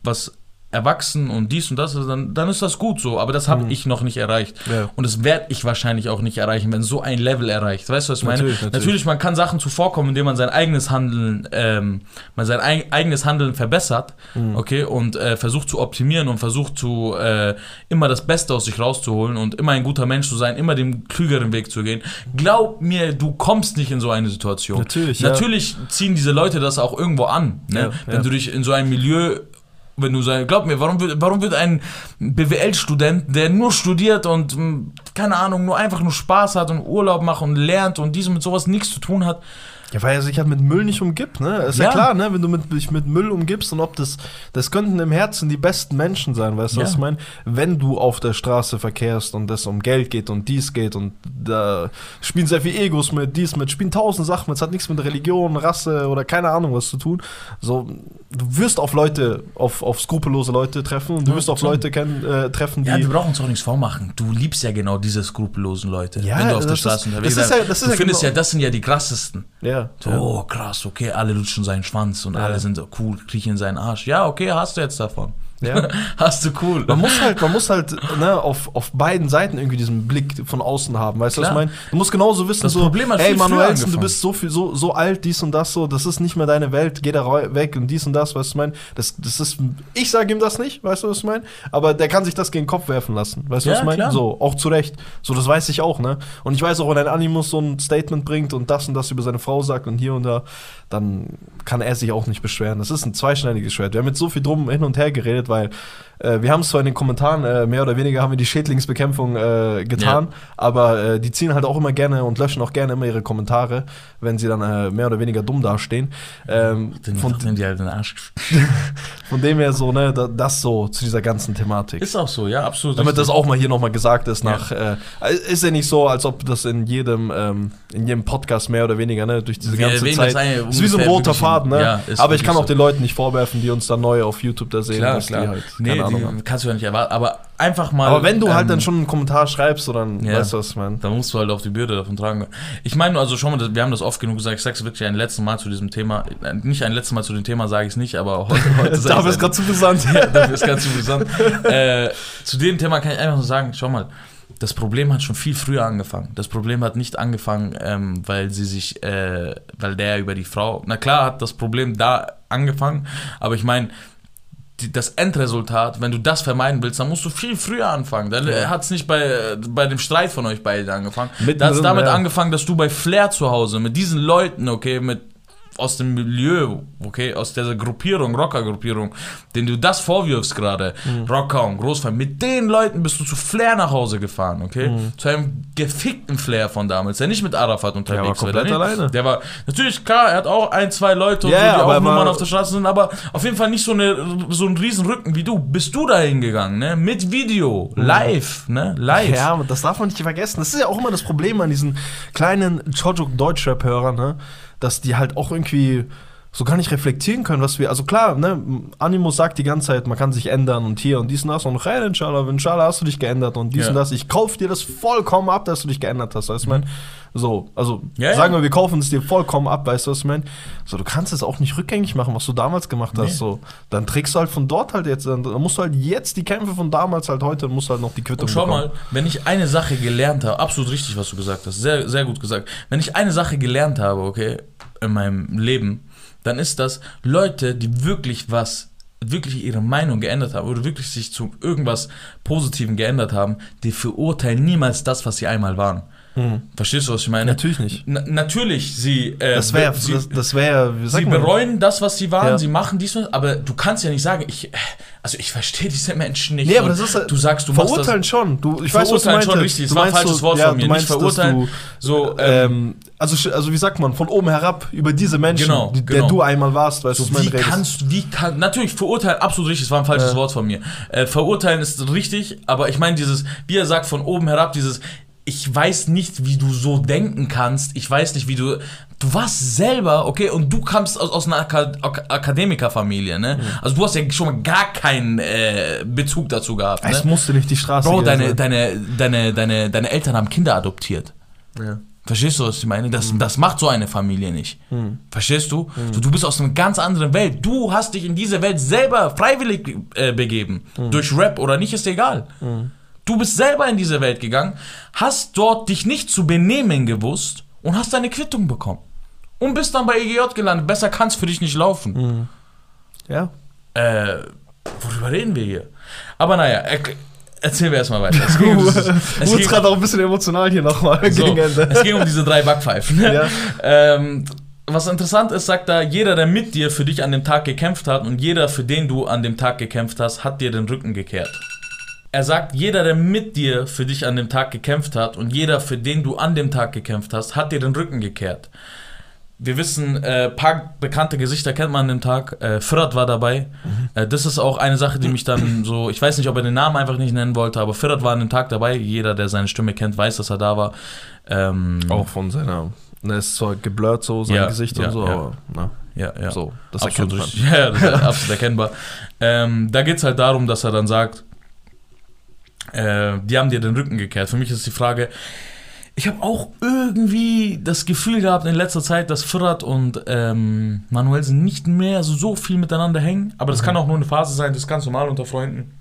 was erwachsen und dies und das ist, dann, dann ist das gut so. Aber das habe Mhm. ich noch nicht erreicht. Ja. Und das werde ich wahrscheinlich auch nicht erreichen, wenn so ein Level erreicht. Weißt du, was ich meine? Natürlich, natürlich. man kann Sachen zuvorkommen, indem man sein eigenes Handeln, ähm, man sein eig eigenes Handeln verbessert, Mhm. okay, und äh, versucht zu optimieren und versucht zu äh, immer das Beste aus sich rauszuholen und immer ein guter Mensch zu sein, immer den klügeren Weg zu gehen. Glaub mir, du kommst nicht in so eine Situation. Natürlich, ja. Natürlich ziehen diese Leute das auch irgendwo an, ne? Ja, wenn ja. du dich in so einem Milieu wenn du sagst, glaub mir, warum wird, warum wird ein BWL-Student, der nur studiert und mh, keine Ahnung, nur einfach nur Spaß hat und Urlaub macht und lernt und diesem mit sowas nichts zu tun hat, Ja, weil er sich halt mit Müll nicht umgibt, ne? Ist ja, Ja. klar, ne? Wenn du mit, dich mit Müll umgibst und ob das, das könnten im Herzen die besten Menschen sein, weißt du, was Ja. ich meine? Wenn du auf der Straße verkehrst und es um Geld geht und dies geht und da spielen sehr viel Egos mit, dies mit, spielen tausend Sachen mit, es hat nichts mit Religion, Rasse oder keine Ahnung was zu tun. So, du wirst auf Leute, auf, auf skrupellose Leute treffen und du wirst auf. Leute kennen, äh, treffen, die. Ja, wir brauchen uns auch nichts vormachen. Du liebst ja genau diese skrupellosen Leute, Ja, wenn du auf der Straße unterwegs bist. ja- du findest genau- ja, das sind ja die krassesten. ja, So, ja. oh krass, okay, alle lutschen seinen Schwanz und Ja. alle sind so cool, kriechen in seinen Arsch. Ja, okay, hast du jetzt davon. Ja. Hast du cool. Man muss halt, man muss halt ne, auf, auf beiden Seiten irgendwie diesen Blick von außen haben. Weißt du, was ich meine? Du musst genauso wissen, Das so, Problem hat ey, Manuelsen, du bist so viel, so, so alt, dies und das, so, das ist nicht mehr deine Welt, geh da weg und dies und das, weißt du, was ich meine? Das, das ist, ich sage ihm das nicht, weißt du, was ich meine? Aber der kann sich das gegen den Kopf werfen lassen, weißt du, Ja, was ich meine? So, auch zu Recht. So, das weiß ich auch, ne? Und ich weiß auch, wenn ein Animus so ein Statement bringt und das und das über seine Frau sagt und hier und da, dann kann er sich auch nicht beschweren. Das ist ein zweischneidiges Schwert. Wir haben jetzt so viel drum hin und her geredet, weil äh, wir haben es zwar in den Kommentaren, äh, mehr oder weniger haben wir die Schädlingsbekämpfung äh, getan, aber äh, die ziehen halt auch immer gerne und löschen auch gerne immer ihre Kommentare, wenn sie dann äh, mehr oder weniger dumm dastehen. Ähm, Den von, nimm dir halt den Arsch. von dem her so, ne, da, das so zu dieser ganzen Thematik. Ist auch so, ja, absolut. Damit das richtig. auch mal hier nochmal gesagt ist, Ja. nach äh, ist ja nicht so, als ob das in jedem, ähm, in jedem Podcast mehr oder weniger, ne, durch diese Wir ganze Zeit. das ist wie so ein roter Faden, ne? ja, Aber ich kann auch so. den Leuten nicht vorwerfen, die uns dann neu auf YouTube da sehen, Klar, dass klar. die halt nee, Ahnung kannst du ja nicht erwarten. Aber einfach mal. Aber wenn du halt ähm, dann schon einen Kommentar schreibst, so dann ja. weißt du, was ich meine. Da musst du halt auf die Bürde davon tragen. Ich meine, also schon mal, wir haben das oft genug gesagt, ich sag's wirklich ein letztes Mal zu diesem Thema. Äh, Nicht ein letztes Mal zu dem Thema sage ich es nicht, aber heute, heute sag Dafür ist gerade zu brisant. ja, dafür ist ganz interessant. äh, zu dem Thema kann ich einfach nur sagen, schau mal, das Problem hat schon viel früher angefangen. Das Problem hat nicht angefangen, ähm, weil sie sich, äh, weil der über die Frau, na klar hat das Problem da angefangen, aber ich meine, das Endresultat, wenn du das vermeiden willst, dann musst du viel früher anfangen. Dann Ja. hat es nicht bei, bei dem Streit von euch beiden angefangen. Mittendrin, Da hat es damit ja. angefangen, dass du bei Flair zu Hause mit diesen Leuten, okay, mit aus dem Milieu, okay, aus dieser Gruppierung, Rocker-Gruppierung, den du das vorwirfst gerade, Mhm. Rocker und Großfan, mit den Leuten bist du zu Flair nach Hause gefahren, okay? Mhm. Zu einem gefickten Flair von damals, der nicht mit Arafat unterwegs war komplett der, nicht- alleine. Der war, natürlich, klar, er hat auch ein, zwei Leute, und Ja, so, die auch er Nummern war- auf der Straße sind, aber auf jeden Fall nicht so, eine, so einen riesen Rücken wie du. Bist du da hingegangen, ne? Mit Video, live, ne? Live. Mhm. Ja, das darf man nicht vergessen. Das ist ja auch immer das Problem an diesen kleinen Chojuk-Deutschrap-Hörern, ne? Dass die halt auch irgendwie so gar nicht reflektieren können, was wir. Also klar, ne, Animus sagt die ganze Zeit, man kann sich ändern und hier und dies und das und hey, inshallah, inshallah hast du dich geändert und dies Ja. und das. Ich kauf dir das vollkommen ab, dass du dich geändert hast, weißt du, mein? So, also Ja, sagen wir, wir kaufen es dir vollkommen ab, weißt du, was ich meine? So, du kannst es auch nicht rückgängig machen, was du damals gemacht hast. Nee. So, dann trägst du halt von dort halt jetzt, dann, musst du halt jetzt die Kämpfe von damals halt heute, musst du halt noch die Quittung Und schau bekommen. mal, wenn ich eine Sache gelernt habe, absolut richtig, was du gesagt hast, sehr, sehr gut gesagt. Wenn ich eine Sache gelernt habe, okay, in meinem Leben, dann ist das Leute, die wirklich was, wirklich ihre Meinung geändert haben oder wirklich sich zu irgendwas Positivem geändert haben, die verurteilen niemals das, was sie einmal waren. Verstehst du, was ich meine? Natürlich nicht. Na, natürlich, sie, äh, Das wäre, sie, das, das wär, Sie bereuen das, was sie waren, Ja. sie machen dies und das, aber du kannst ja nicht sagen, ich, also ich verstehe diese Menschen nicht. Nee, aber das ist halt- du sagst, du machst das, verurteilen schon. Du, ich weiß, was du Verurteilen meinst. schon richtig, es war ein falsches so- Wort ja, von mir, du nicht meinst, dass verurteilen, Du, so, ähm, ähm, also, also wie sagt man, von oben herab über diese Menschen, Genau, die, genau. der du einmal warst, weißt du, So, was wie mein redest. kannst du, wie kann, natürlich verurteilen, absolut richtig, das war ein falsches Ja. Wort von mir. Äh, verurteilen ist richtig, aber ich meine dieses, wie er sagt, von oben herab, dieses, ich weiß nicht, wie du so denken kannst, ich weiß nicht, wie du, du warst selber, okay, und du kamst aus, aus einer Aka Ak Akademikerfamilie, ne? Mhm. Also du hast ja schon mal gar keinen äh, Bezug dazu gehabt, Es ne? musste nicht die Straße Bro, gehen, deine, sein. deine, deine, deine, deine Eltern haben Kinder adoptiert. Ja. Verstehst du, was ich meine? Das, das macht so eine Familie nicht. Verstehst du? So, du bist aus einer ganz anderen Welt. Du hast dich in diese Welt selber freiwillig äh, begeben. Durch Rap oder nicht, ist egal. Du bist selber in diese Welt gegangen, hast dort dich nicht zu benehmen gewusst und hast deine Quittung bekommen. Und bist dann bei EGJ gelandet. Besser kann es für dich nicht laufen. ja. Äh, worüber reden wir hier? Aber naja, erk- erzählen wir erstmal weiter. Es ging um dieses- es Wurde gerade auch ein bisschen emotional hier nochmal so, gegen Ende. es ging um diese drei Backpfeifen. Ja. ähm, was interessant ist, sagt er, jeder, der mit dir für dich an dem Tag gekämpft hat und jeder, für den du an dem Tag gekämpft hast, hat dir den Rücken gekehrt. Er sagt, jeder, der mit dir für dich an dem Tag gekämpft hat und jeder, für den du an dem Tag gekämpft hast, hat dir den Rücken gekehrt. Wir wissen, äh, paar bekannte Gesichter kennt man an dem Tag. Äh, Firat war dabei. Äh, das ist auch eine Sache, die mich dann so, ich weiß nicht, ob er den Namen einfach nicht nennen wollte, aber Firat war an dem Tag dabei. Jeder, der seine Stimme kennt, weiß, dass er da war. Ähm, Auch von seiner, ne, ist zwar geblurrt so, sein Ja, Gesicht ja, und so, ja. aber na, ja, ja. so, das absolut erkennt man. Ja, das ist absolut erkennbar. Ähm, da geht es halt darum, dass er dann sagt, äh, die haben dir den Rücken gekehrt. Für mich ist die Frage, ich habe auch irgendwie das Gefühl gehabt in letzter Zeit, dass Firat und ähm, Manuelsen nicht mehr so viel miteinander hängen. Aber das mhm. kann auch nur eine Phase sein, das ist ganz normal unter Freunden.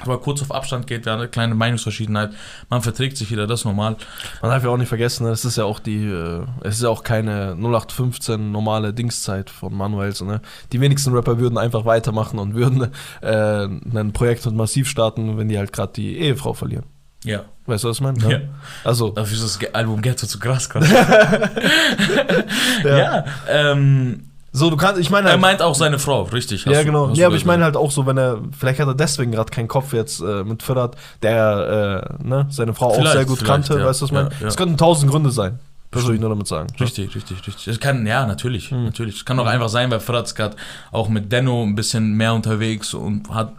Aber kurz auf Abstand geht, wir haben eine kleine Meinungsverschiedenheit. Man verträgt sich wieder, das ist normal. Man darf ja auch nicht vergessen, es ist ja auch die, äh, es ist ja auch keine 0815 normale Dingszeit von Manuels. Ne? Die wenigsten Rapper würden einfach weitermachen und würden äh, ein Projekt mit Massiv starten, wenn die halt gerade die Ehefrau verlieren. Ja. Weißt du, was ich meine? Ja. Also. Dafür ist das Album Ghetto zu krass, krass. ja. ja ähm, so, du kannst, ich meine. Halt, er meint auch seine Frau, richtig. Ja, genau. Du, ja, aber ich meine halt auch so, wenn er, vielleicht hat er deswegen gerade keinen Kopf jetzt äh, mit Firat, der äh, ne, seine Frau vielleicht, auch sehr gut kannte, ja. weißt du, was ich meine? Es ja, könnten tausend Gründe sein. Das würde ich nur damit sagen. Richtig, richtig, richtig. Es kann, ja, natürlich, hm. natürlich. Es kann auch einfach sein, weil Firat gerade auch mit Denno ein bisschen mehr unterwegs und hat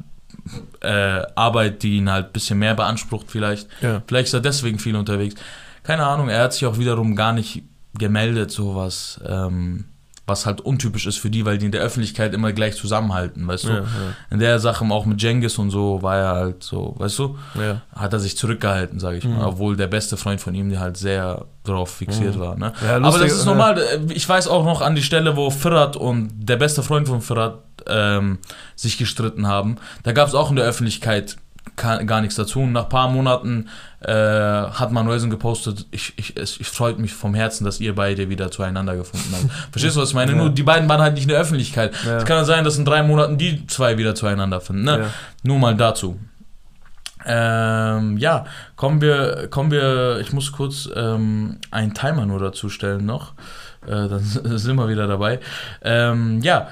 äh, Arbeit, die ihn halt ein bisschen mehr beansprucht vielleicht. Ja. Vielleicht ist er deswegen viel unterwegs. Keine Ahnung, er hat sich auch wiederum gar nicht gemeldet, sowas. Ähm, was halt untypisch ist für die, weil die in der Öffentlichkeit immer gleich zusammenhalten, weißt du? Ja, ja. In der Sache auch mit Jengis und so war er halt so, weißt du? Ja. Hat er sich zurückgehalten, sage ich mhm. mal, obwohl der beste Freund von ihm, der halt sehr darauf fixiert mhm. war, ne? Aber das ist normal, ich weiß auch noch an die Stelle, wo Firat und der beste Freund von Firat ähm, sich gestritten haben, da gab es auch in der Öffentlichkeit gar nichts dazu. Und nach ein paar Monaten äh, hat Manuelsen gepostet, ich, ich, es, ich freut mich vom Herzen, dass ihr beide wieder zueinander gefunden habt. Verstehst du, was ich meine? Ja. Nur die beiden waren halt nicht in der Öffentlichkeit. Es ja. kann ja sein, dass in drei Monaten die zwei wieder zueinander finden. Ne? Ja. Nur mal dazu. Ähm, ja, kommen wir, kommen wir, ich muss kurz ähm, einen Timer nur dazu stellen noch. Äh, dann sind wir wieder dabei. Ähm, ja,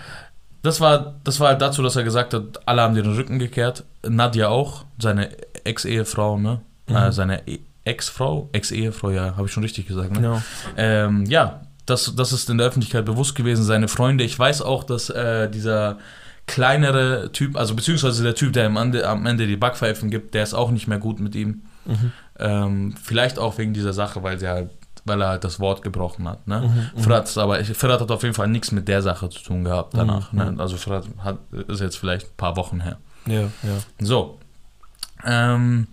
das war, das war halt dazu, dass er gesagt hat, alle haben den Rücken gekehrt. Nadja auch, seine Ex-Ehefrau, ne? Mhm. Äh, seine e Ex-Frau, Ex-Ehefrau, ja, habe ich schon richtig gesagt, ne? Ja. Ähm, ja, das, das ist in der Öffentlichkeit bewusst gewesen, seine Freunde. Ich weiß auch, dass äh, dieser kleinere Typ, also beziehungsweise der Typ, der am Ende, am Ende die Backpfeifen gibt, der ist auch nicht mehr gut mit ihm. Mhm. Ähm, vielleicht auch wegen dieser Sache, weil sie halt weil er halt das Wort gebrochen hat. Ne? Mhm, mhm. Fred, aber ich, Fred hat auf jeden Fall nichts mit der Sache zu tun gehabt danach. Mhm, ne? Mhm. Also Fred hat, ist jetzt vielleicht ein paar Wochen her. Ja, ja. So. Ähm,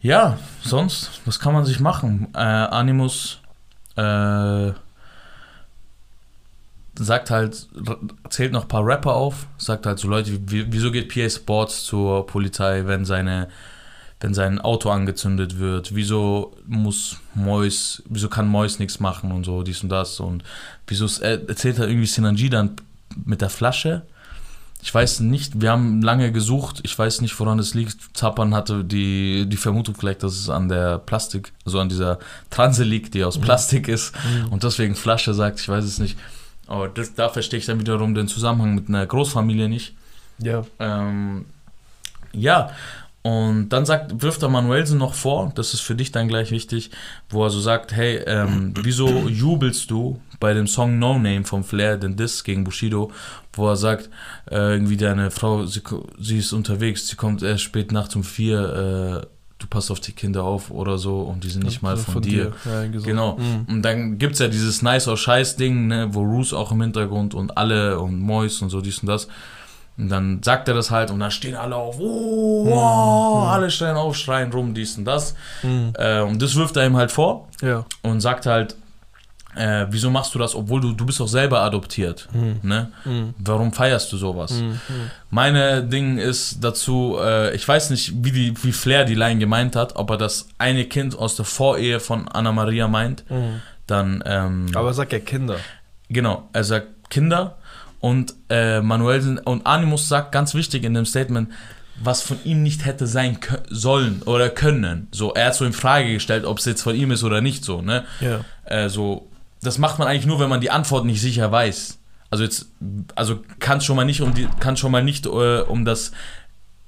ja, sonst, was kann man sich machen? Äh, Animus äh, sagt halt, zählt noch ein paar Rapper auf, sagt halt so Leute, wieso geht PA Sports zur Polizei, wenn seine wenn sein Auto angezündet wird, wieso muss Mois, wieso kann Mois nichts machen und so, dies und das und wieso erzählt er irgendwie Sinanji dann mit der Flasche? Ich weiß nicht, wir haben lange gesucht, ich weiß nicht, woran es liegt. Zappern hatte die, die Vermutung vielleicht, dass es an der Plastik, also an dieser Transe liegt, die aus mhm. Plastik ist mhm. und deswegen Flasche sagt, ich weiß es nicht. Aber das, da verstehe ich dann wiederum den Zusammenhang mit einer Großfamilie nicht. Ja. Ähm, ja, und dann sagt, wirft er Manuelsen noch vor, das ist für dich dann gleich wichtig, wo er so sagt, hey, ähm, wieso jubelst du bei dem Song No Name vom Flair, den Diss gegen Bushido, wo er sagt, äh, irgendwie deine Frau, sie, sie ist unterwegs, sie kommt erst spät nachts um vier, äh, du passt auf die Kinder auf oder so und die sind nicht mal von, von dir. dir. Ja, genau. Mhm. Und dann gibt es ja dieses Nice or Scheiß Ding, ne, wo Roos auch im Hintergrund und alle und Mois und so dies und das. Und dann sagt er das halt und dann stehen alle auf, oh, wow, mhm. alle stehen auf, schreien rum, dies und das. Mhm. Äh, und das wirft er ihm halt vor ja. und sagt halt, äh, wieso machst du das, obwohl du, du bist auch selber adoptiert. Mhm. Ne? Mhm. Warum feierst du sowas? Mhm. Meine Ding ist dazu, äh, ich weiß nicht, wie, die, wie Flair die Line gemeint hat, ob er das eine Kind aus der Vorehe von Anna Maria meint. Mhm. Dann, ähm, Aber er sagt ja Kinder. Genau, er sagt Kinder und äh, Manuel und Animus sagt ganz wichtig in dem Statement, was von ihm nicht hätte sein sollen oder können. So, er hat so in Frage gestellt, ob es jetzt von ihm ist oder nicht so, ne? Ja. Äh, so, das macht man eigentlich nur, wenn man die Antwort nicht sicher weiß. Also jetzt, also kann schon mal nicht um die, kann schon mal nicht äh, um das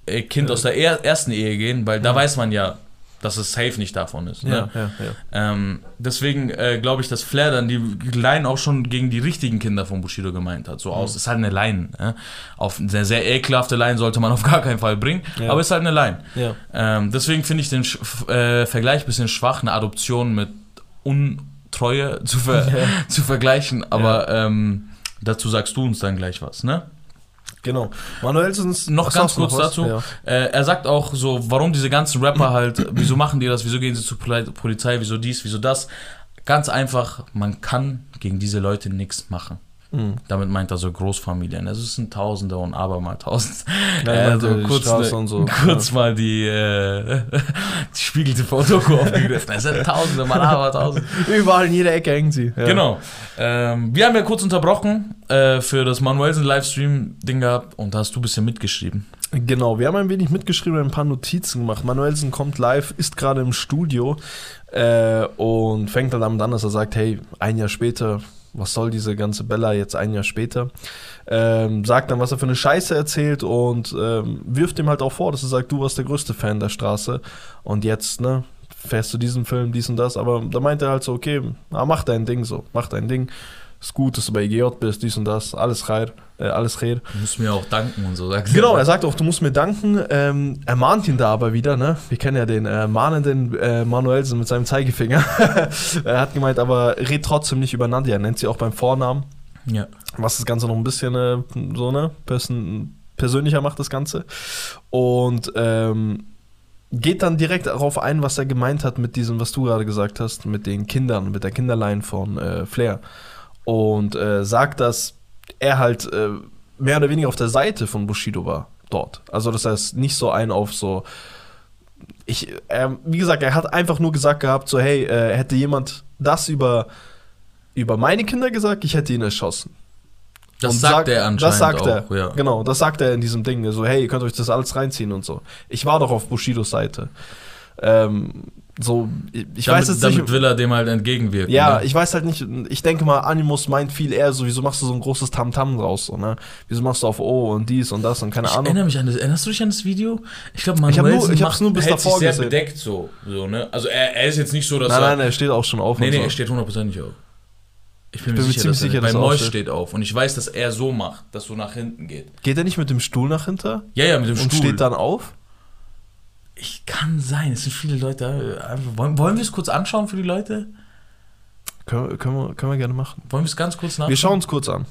äh, Kind ja. aus der er ersten Ehe gehen, weil da weiß man ja, dass es safe nicht davon ist. Ne? Ja, ja, ja. Ähm, deswegen äh, glaube ich, dass Flair dann die Line auch schon gegen die richtigen Kinder von Bushido gemeint hat. So aus, mhm. ist halt eine Line. Ne? Auf eine sehr ekelhafte Line sollte man auf gar keinen Fall bringen, ja. aber ist halt eine Line. Ja. Ähm, deswegen finde ich den äh, Vergleich ein bisschen schwach, eine Adoption mit Untreue zu, ver zu vergleichen, aber ähm, dazu sagst du uns dann gleich was, ne? Genau. Manuelsens. Noch ganz kurz was? dazu. Ja. Äh, er sagt auch so, warum diese ganzen Rapper halt, wieso machen die das, wieso gehen sie zur Poli- Polizei, wieso dies, wieso das. Ganz einfach, man kann gegen diese Leute nichts machen. Mhm. Damit meint er so Großfamilien. Also es sind Tausende und abermal Tausend. Ja, Äh, meinte so die kurz, ne, und so. kurz mal die, äh, die Spiegel TV-Doku aufgegriffen. Es sind Tausende, mal aber Tausende. Überall in jeder Ecke hängen sie. Ja. Genau. Ähm, wir haben ja kurz unterbrochen äh, für das Manuelsen Livestream-Ding gehabt und da hast du ein bisschen mitgeschrieben. Genau, wir haben ein wenig mitgeschrieben, ein paar Notizen gemacht. Manuelsen kommt live, ist gerade im Studio äh, und fängt dann damit an, dass er sagt, hey, ein Jahr später, was soll diese ganze Bella jetzt ein Jahr später? Ähm, sagt dann, was er für eine Scheiße erzählt und ähm, wirft ihm halt auch vor, dass er sagt, du warst der größte Fan der Straße und jetzt, ne, fährst du diesen Film, dies und das, aber da meint er halt so, okay, ah, mach dein Ding so, mach dein Ding. Ist gut, dass du bei EGJ bist, dies und das, alles rein, äh, alles red. Du musst mir auch danken und so. Sagst Genau, er sagt auch, du musst mir danken. Ähm, er mahnt ihn da aber wieder, ne? Wir kennen ja den äh, mahnenden äh, Manuelsen mit seinem Zeigefinger. er hat gemeint, aber red trotzdem nicht über Nadia, nennt sie auch beim Vornamen. Ja. Was das Ganze noch ein bisschen äh, so, ne? Person, persönlicher macht das Ganze. Und ähm, geht dann direkt darauf ein, was er gemeint hat mit diesem, was du gerade gesagt hast, mit den Kindern, mit der Kinderline von äh, Flair. Und äh, sagt, dass er halt äh, mehr oder weniger auf der Seite von Bushido war dort. Also das heißt nicht so ein auf so ich, er, wie gesagt, er hat einfach nur gesagt gehabt, so hey, äh, hätte jemand das über über meine Kinder gesagt, ich hätte ihn erschossen. Das Und sagt sagt- er anscheinend Das sagt auch. er. Ja. Genau, das sagt er in diesem Ding. So, hey, ihr könnt euch das alles reinziehen und so. Ich war doch auf Bushidos Seite. Ähm, so, ich, ich damit, weiß jetzt damit nicht. will er dem halt entgegenwirken. Ja, ne? ich weiß halt nicht, ich denke mal, Animus meint viel eher so, wieso machst du so ein großes Tamtam draus, so, ne? Wieso machst du auf O und dies und das und keine Ich Ahnung. erinnere mich an das. Erinnerst du dich an das Video? Ich glaube, Ich nur- Manuelsen ich macht- nur bis hält davor sich sehr gesehen. bedeckt so, so ne? Also er, er ist jetzt nicht so, dass Nein, er nein, er steht auch schon auf Nee, und nee, so. er steht hundertprozentig auf. Ich bin, bin mir sicher, ziemlich dass er, sicher, dass er Mois steht auf. Und ich weiß, dass er so macht, dass so nach hinten geht. Geht er nicht mit dem Stuhl nach hinter Ja, ja, mit dem und Stuhl. steht dann auf? Ich kann sein, es sind viele Leute. äh, Wollen, wollen wir es kurz anschauen für die Leute? Können, wir- können, wir, können wir gerne machen. Wollen wir es ganz kurz nachschauen? Wir schauen uns kurz an.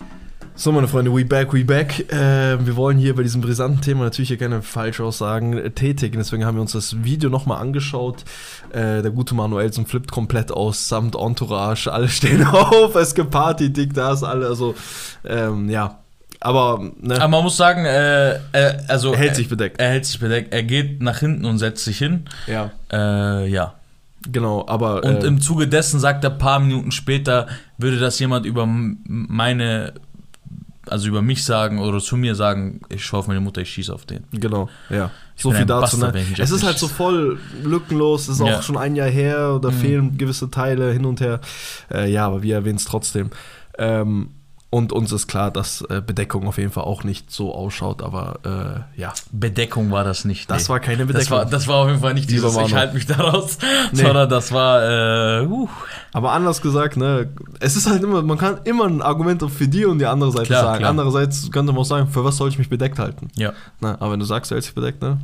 So, meine Freunde, we back, we back. Äh, wir wollen hier bei diesem brisanten Thema natürlich hier keine Falschaussagen äh, tätigen. Deswegen haben wir uns das Video nochmal angeschaut. Äh, der gute Manuelsen flippt komplett aus, samt Entourage. Alle stehen auf, es gibt Party, dick, da ist alle. Also, ähm, ja. Aber, ne, Aber man muss sagen, äh, er, also er hält er, sich bedeckt. er hält sich bedeckt. Er geht nach hinten und setzt sich hin. Ja, Äh, ja. genau. Aber, Und äh, im Zuge dessen sagt er ein paar Minuten später, würde das jemand über meine, also über mich sagen oder zu mir sagen, ich schaue auf meine Mutter, ich schieße auf den. Genau, ja. Ich so viel dazu. Bastard, Ne? ich nicht Es ist halt so voll lückenlos, ist auch Ja. schon ein Jahr her, da Mhm. fehlen gewisse Teile hin und her. Äh, ja, aber wir erwähnen es trotzdem. Ähm, und uns ist klar, dass äh, Bedeckung auf jeden Fall auch nicht so ausschaut, aber äh, ja, Bedeckung war das nicht. das nee. war keine das Bedeckung. war, das war auf jeden Fall nicht Lieber dieses, ich Manu. halte mich daraus, Nee. sondern das war, äh, uh, aber anders gesagt, ne, es ist halt immer, man kann immer ein Argument für die und die andere Seite Klar, sagen. klar. Andererseits könnte man auch sagen, für was soll ich mich bedeckt halten? ja. Na, aber wenn du sagst, du hältst dich bedeckt, ne?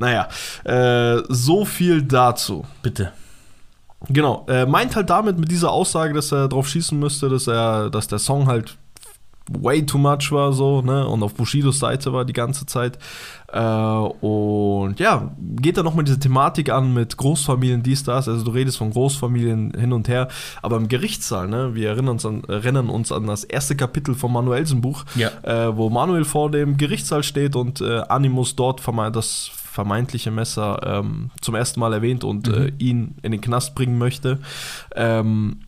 Naja, äh, so viel dazu. Bitte. Genau, er meint halt damit mit dieser Aussage, dass er drauf schießen müsste, dass er, dass der Song halt way too much war, so, ne, und auf Bushidos Seite war die ganze Zeit. Äh, und ja, geht dann nochmal diese Thematik an mit Großfamilien, dies, das, also du redest von Großfamilien hin und her, aber im Gerichtssaal, ne, wir erinnern uns an, erinnern uns an das erste Kapitel vom Manuelsen Buch, Ja. äh, wo Manuel vor dem Gerichtssaal steht und äh, Animus dort das vermeintliche Messer ähm, zum ersten Mal erwähnt und Mhm. äh, ihn in den Knast bringen möchte. Ähm,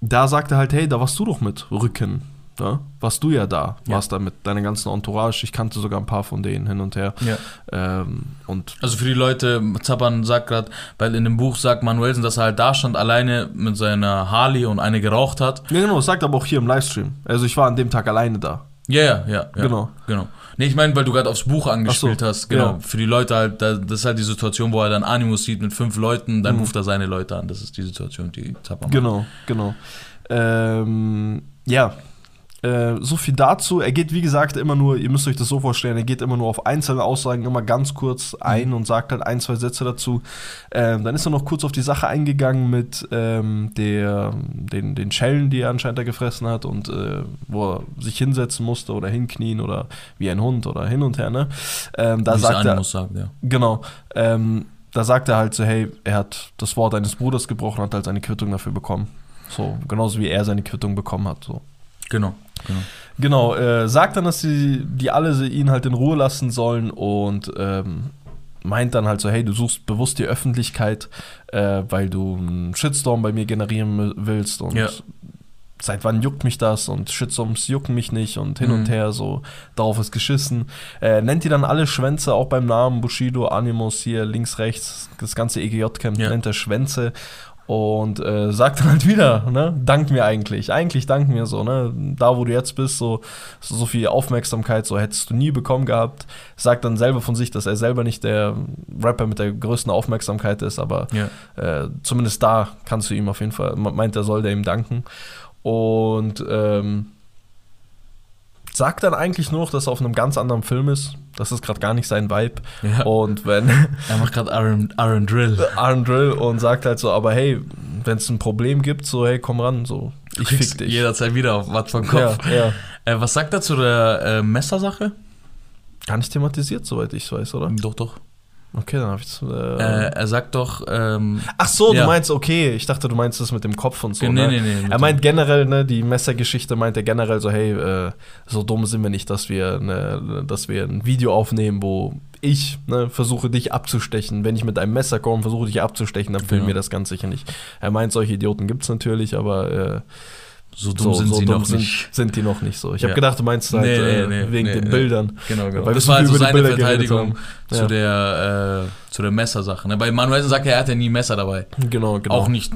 da sagt er halt, hey, da warst du doch mit Rücken. Ne? Warst du ja da, Ja. warst da mit deiner ganzen Entourage. Ich kannte sogar ein paar von denen hin und her. ja. Ähm, und Also für die Leute, Zappern sagt gerade, weil in dem Buch sagt Manuelsen, dass er halt da stand, alleine mit seiner Harley und eine geraucht hat. ja, genau, sagt aber auch hier im Livestream. Also ich war an dem Tag alleine da. Ja, ja, ja. Genau. genau. Nee, ich meine, weil du gerade aufs Buch angespielt so, hast. Genau. ja. Für die Leute halt, da- das ist halt die Situation, wo er dann Animus sieht mit fünf Leuten, dann Mhm. ruft er seine Leute an. Das ist die Situation, die Zapper macht. Genau, genau. Ähm, ja, Äh, so viel dazu. Er geht, wie gesagt, immer nur, ihr müsst euch das so vorstellen, er geht immer nur auf einzelne Aussagen immer ganz kurz ein und sagt halt ein, zwei Sätze dazu. Ähm, dann ist er noch kurz auf die Sache eingegangen mit ähm, der, den, den Schellen, die er anscheinend da gefressen hat und äh, wo er sich hinsetzen musste oder hinknien oder wie ein Hund oder hin und her. Ne? Ähm, da Wie sagt er, sagt, ja. Genau. Ähm, da sagt er halt so, hey, er hat das Wort eines Bruders gebrochen, hat halt seine Quittung dafür bekommen. So, genauso wie er seine Quittung bekommen hat. So. Genau. genau. Genau, äh, sagt dann, dass sie die alle ihn halt in Ruhe lassen sollen und ähm, meint dann halt so, hey, du suchst bewusst die Öffentlichkeit, äh, weil du einen Shitstorm bei mir generieren willst und Ja. seit wann juckt mich das und Shitstorms jucken mich nicht und hin Mhm. und her, so darauf ist geschissen. Äh, nennt die dann alle Schwänze, auch beim Namen Bushido, Animus hier links, rechts, das ganze EGJ-Camp Ja. nennt er Schwänze und äh, sagt dann halt wieder, ne, dank mir eigentlich, eigentlich dank mir so, ne, da wo du jetzt bist, so, so, so viel Aufmerksamkeit, so hättest du nie bekommen gehabt, sagt dann selber von sich, dass er selber nicht der Rapper mit der größten Aufmerksamkeit ist, aber Ja. äh, zumindest da kannst du ihm auf jeden Fall, meint er, soll der ihm danken. Und ähm, sagt dann eigentlich nur noch, dass er auf einem ganz anderen Film ist. Das ist gerade gar nicht sein Vibe. Ja. Und wenn Er macht gerade Iron, Iron Drill. Aaron Drill und sagt halt so, aber hey, wenn es ein Problem gibt, so hey, komm ran, so ich fick dich. Jederzeit wieder auf was vom Kopf. Ja, ja. Äh, was sagt er zu der äh, Messersache? Gar nicht thematisiert, soweit ich weiß, oder? Doch, doch. Okay, dann hab ich's. Äh, Äh, er sagt doch, ähm, Ach so, ja. du meinst, okay, ich dachte, du meinst das mit dem Kopf und so. nee, ne? nee, nee, Er meint generell, ne, die Messergeschichte meint er generell so, hey, äh, so dumm sind wir nicht, dass wir, ne, dass wir ein Video aufnehmen, wo ich ne, versuche dich abzustechen. Wenn ich mit einem Messer komme, versuche dich abzustechen, dann filmen Genau. wir das ganz sicher nicht. Er meint, solche Idioten gibt es natürlich, aber äh, so dumm sind sie noch sind, nicht. sind die noch nicht so. Ich habe Ja. gedacht, du meinst halt Nee, äh, nee, wegen nee, den. Bildern. Genau, genau. Weil das war so also seine Verteidigung zu Ja. der, äh, zu der Messersache. Ne? Bei Manuelsen sagt er, er hat ja nie Messer dabei. Genau, genau. Auch nicht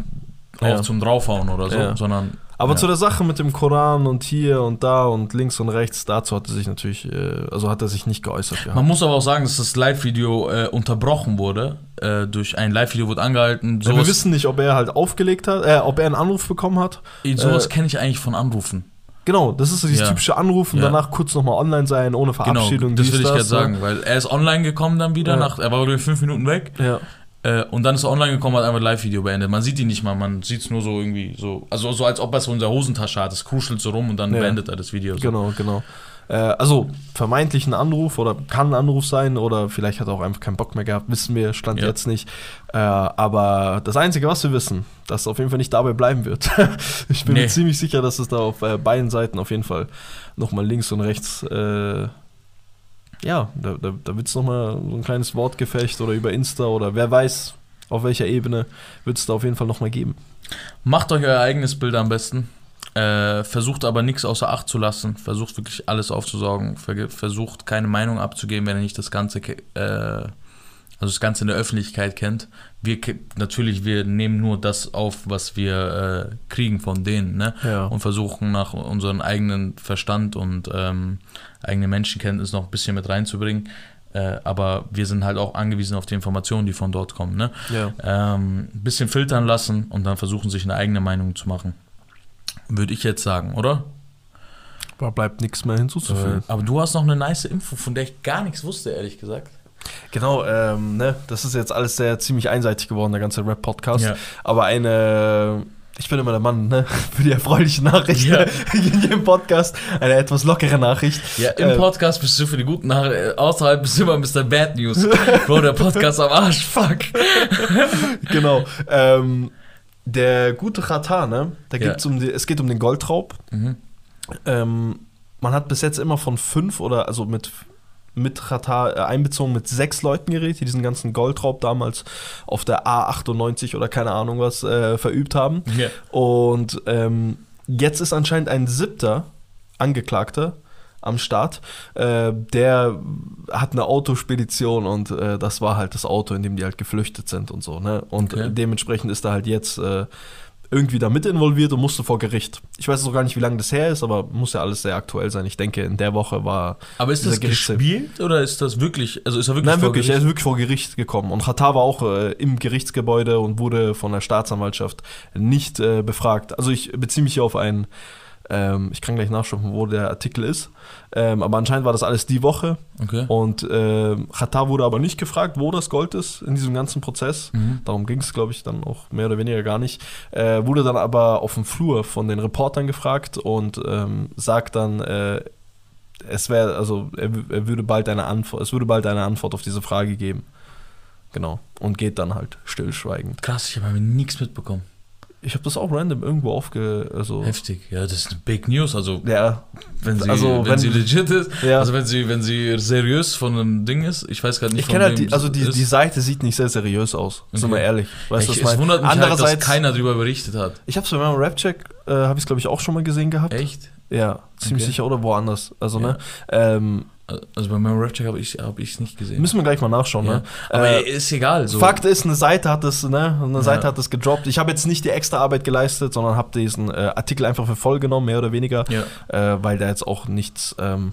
auch Ja. zum Draufhauen oder so, Ja. sondern. Aber ja. zu der Sache mit dem Koran und hier und da und links und rechts, dazu hat er sich natürlich, äh, also hat er sich nicht geäußert. Man muss aber auch sagen, dass das Live-Video äh, unterbrochen wurde. Äh, durch ein Live-Video wurde angehalten. Wir wissen nicht, ob er halt aufgelegt hat, äh, ob er einen Anruf bekommen hat. sowas äh, kenne ich eigentlich von Anrufen. Genau, das ist so dieses Ja. typische Anruf und Ja. danach kurz nochmal online sein, ohne Genau, Verabschiedung. das dies, will ich gerade ne? sagen, weil er ist online gekommen dann wieder, Ja. nach, er war glaube fünf Minuten weg Ja, äh, und dann ist er online gekommen, hat einfach ein Live-Video beendet. Man sieht ihn nicht mal, man sieht es nur so irgendwie so, also so als ob er es so in der Hosentasche hat, es kruschelt so rum und dann Ja. beendet er das Video. So. genau, genau. Äh, also vermeintlich ein Anruf oder kann ein Anruf sein oder vielleicht hat er auch einfach keinen Bock mehr gehabt, wissen wir, stand Ja. jetzt nicht. Äh, aber das Einzige, was wir wissen, dass es auf jeden Fall nicht dabei bleiben wird. ich bin Nee. mir ziemlich sicher, dass es da auf beiden Seiten auf jeden Fall nochmal links und rechts, ja, da, da, da wird es nochmal so ein kleines Wortgefecht oder über Insta oder wer weiß, auf welcher Ebene wird es da auf jeden Fall nochmal geben. Macht euch euer eigenes Bild am besten. Äh, versucht aber nichts außer Acht zu lassen. Versucht wirklich alles aufzusaugen. Ver versucht keine Meinung abzugeben, wenn ihr nicht das Ganze, äh, also das Ganze in der Öffentlichkeit kennt. Wir natürlich, wir nehmen nur das auf, was wir äh, kriegen von denen, ne? Ja. Und versuchen nach unserem eigenen Verstand und ähm, eigene Menschenkenntnis noch ein bisschen mit reinzubringen. Äh, aber wir sind halt auch angewiesen auf die Informationen, die von dort kommen, ne? ja. ähm, ein bisschen filtern lassen und dann versuchen, sich eine eigene Meinung zu machen. Würde ich jetzt sagen, oder? Da bleibt nichts mehr hinzuzufügen. Äh, aber du hast noch eine nice Info, von der ich gar nichts wusste, ehrlich gesagt. Genau, ähm, ne, das ist jetzt alles sehr ziemlich einseitig geworden, der ganze Rap-Podcast. Ja. Aber eine, ich bin immer der Mann, ne, für die erfreuliche Nachricht Ja. in jedem Podcast, eine etwas lockere Nachricht. Ja, im Äh, Podcast bist du für die guten Nachrichten, außerhalb bist du immer Mr. Bad News. Bro, der Podcast am Arsch, fuck. genau. Ähm, der gute Rata, ne, da Ja. gibt's um die, es geht um den Goldraub. Mhm. Ähm, man hat bis jetzt immer von fünf oder also mit mit Rata äh, einbezogen mit sechs Leuten geredet, die diesen ganzen Goldraub damals auf der A98 oder keine Ahnung was äh, verübt haben. Ja. Und ähm, jetzt ist anscheinend ein siebter Angeklagter am Start. Äh, der hat eine Autospedition und äh, das war halt das Auto, in dem die halt geflüchtet sind und so. Ne? Und Okay. dementsprechend ist er halt jetzt äh, irgendwie da mit involviert und musste vor Gericht. Ich weiß auch gar nicht, wie lange das her ist, aber muss ja alles sehr aktuell sein. Ich denke, in der Woche war. Aber ist das Gerichtshof- gespielt oder ist das wirklich, also ist er wirklich Nein, vor wirklich, er Gericht? ist wirklich vor Gericht gekommen. Und Qatar war auch äh, im Gerichtsgebäude und wurde von der Staatsanwaltschaft nicht äh, befragt. Also ich beziehe mich hier auf ein Ähm, ich kann gleich nachschauen, wo der Artikel ist. Ähm, aber anscheinend war das alles die Woche. Okay. Und äh, wurde aber nicht gefragt, wo das Gold ist in diesem ganzen Prozess. Mhm. Darum ging es, glaube ich, dann auch mehr oder weniger gar nicht. Äh, wurde dann aber auf dem Flur von den Reportern gefragt und ähm, sagt dann, äh, es wäre, also er, er würde bald eine Antwort, es würde bald eine Antwort auf diese Frage geben. Genau. Und geht dann halt stillschweigend. Krass, ich habe nichts mitbekommen. Ich habe das auch random irgendwo aufge. Also, Heftig. Ja, das ist eine Big News. Also, ja, wenn sie, Also, wenn, wenn- sie legit ist, Ja. also wenn sie, wenn sie seriös von einem Ding ist, ich weiß gerade nicht, ich von kenne halt die, also die, ist. die Seite sieht nicht sehr seriös aus. Sind Okay. wir ehrlich. Weißt du, ich, was es wundert mich halt, dass Andererseits, keiner darüber berichtet hat. ich habe es bei meinem Rap-Check, äh, habe ich es glaube ich auch schon mal gesehen gehabt. Echt? Ja, ziemlich Okay. sicher oder woanders. Also, Ja. ne? Ähm, Also bei meinem Rap-Check habe ich es hab nicht gesehen. müssen wir gleich mal nachschauen, ja. ne? Aber Äh, ist egal. So. Fakt ist, eine Seite hat das, ne? Eine Ja. Seite hat das gedroppt. Ich habe jetzt nicht die extra Arbeit geleistet, sondern habe diesen äh, Artikel einfach für voll genommen, mehr oder weniger, Ja. äh, weil da jetzt auch nichts ähm,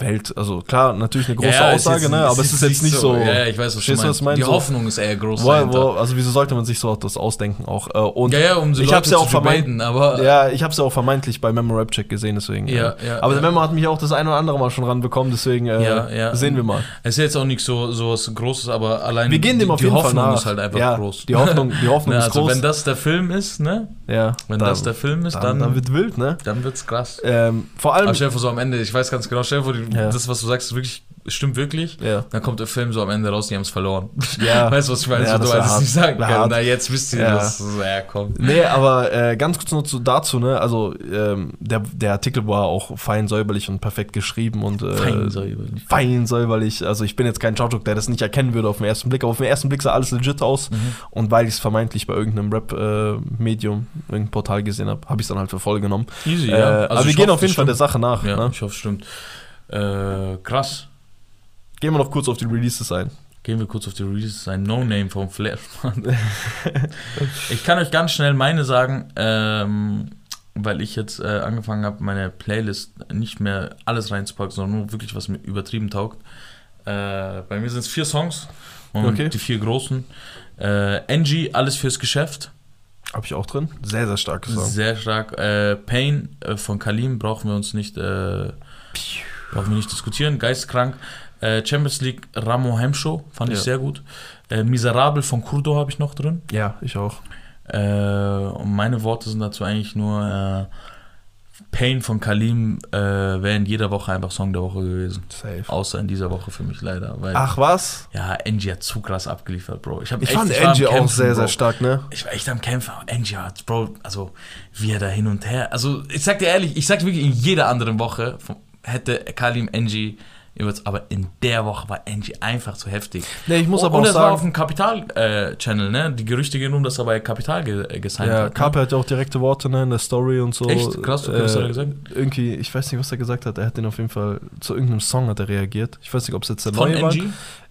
Welt, also klar, natürlich eine große Ja, Aussage, jetzt- ne? Aber es ist jetzt nicht so. Ja, ja, ich weiß, was du meinst. meine? Die So- Hoffnung ist eher groß. Wo, wo, also wieso sollte man sich so das ausdenken auch? Äh, und ja, ja, um so ich Leute hab's ja auch debaten, aber Ja, ich habe es ja auch vermeintlich bei Memo Rap Check gesehen, deswegen. Ja, äh, ja, aber der Memo hat mich auch das ein oder andere Mal schon ranbekommen, deswegen äh, sehen wir mal. es ist jetzt auch nicht so, so was Großes, aber allein Wir gehen dem die, auf die jeden Fall Hoffnung nach. ist halt einfach groß. Die Hoffnung, die Hoffnung ist also groß. wenn das der Film ist, ne? ja, Wenn das der Film ist, dann, dann, wird wild, ne? dann wird's krass. Ähm, vor allem, Aber stell vor, so am Ende, ich weiß ganz genau, stell vor, die, Ja. das, was du sagst, wirklich, stimmt wirklich. ja, Dann kommt der Film so am Ende raus, die haben es verloren. Ja. Weißt du, was ich meine? Ja, so, du hättest hart. nicht sagen können. Na, jetzt wisst ihr, Ja. dass es ja, kommt. Nee, aber äh, ganz kurz noch zu, dazu, ne? Also ähm, der, der Artikel war auch fein säuberlich und perfekt geschrieben und äh, Fein säuberlich. fein säuberlich. Also ich bin jetzt kein Chaotuk, der das nicht erkennen würde auf den ersten Blick, aber auf den ersten Blick sah alles legit aus. Mhm. Und weil ich es vermeintlich bei irgendeinem Rap-Medium, irgendeinem Portal gesehen habe, habe ich es dann halt für voll genommen. Easy, Äh, ja. aber Also wir ich gehen hoffe, auf jeden Fall der stimmt. Sache nach. Ja, Ne? ich hoffe, es stimmt. Äh, krass. Gehen wir noch kurz auf die Releases ein. Gehen wir kurz auf die Releases ein. No Name vom Flair. ich kann euch ganz schnell meine sagen, ähm, weil ich jetzt äh, angefangen habe, meine Playlist nicht mehr alles reinzupacken, sondern nur wirklich, was mir übertrieben taugt. Äh, bei mir sind es vier Songs und Okay. die vier großen. Äh, Angie, alles fürs Geschäft. Habe ich auch drin. Sehr, sehr starkes Song. Sehr stark. Äh, Pain äh, von Kalim brauchen wir uns nicht, äh, brauchen wir nicht diskutieren. Geistkrank. Äh, Champions League Ramo Hemshow fand ich Ja. sehr gut. Äh, Miserabel von Kurdo habe ich noch drin. Ja, ich auch. Äh, und meine Worte sind dazu eigentlich nur äh, Pain von Kalim äh, wäre in jeder Woche einfach Song der Woche gewesen. Safe. Außer in dieser Woche für mich leider. Weil, Ach was? Ja, Angie hat zu krass abgeliefert, Bro. Ich, Ich echt, fand am Angie auch Kämpfen, sehr, Bro. sehr stark, ne? Ich war echt am Kämpfen. Angie hat, Bro, also wie er da hin und her. Also ich sag dir ehrlich, ich sag wirklich, in jeder anderen Woche vom- hätte Kalim Angie übrigens, aber in der Woche war Angie einfach zu heftig. Nee, ich muss und, aber und auch das war auf sagen, dem Kapital-Channel, ne? Die Gerüchte gehen um, dass er bei Kapital ge äh, gesigned ja, hat. ne? Kape hat ja auch direkte Worte ne, in der Story und so. Echt? Krass, okay, was hat er Äh, gesagt? Irgendwie, ich weiß nicht, was er gesagt hat. Er hat den auf jeden Fall zu irgendeinem Song hat er reagiert. Ich weiß nicht, ob es jetzt der Von neue war.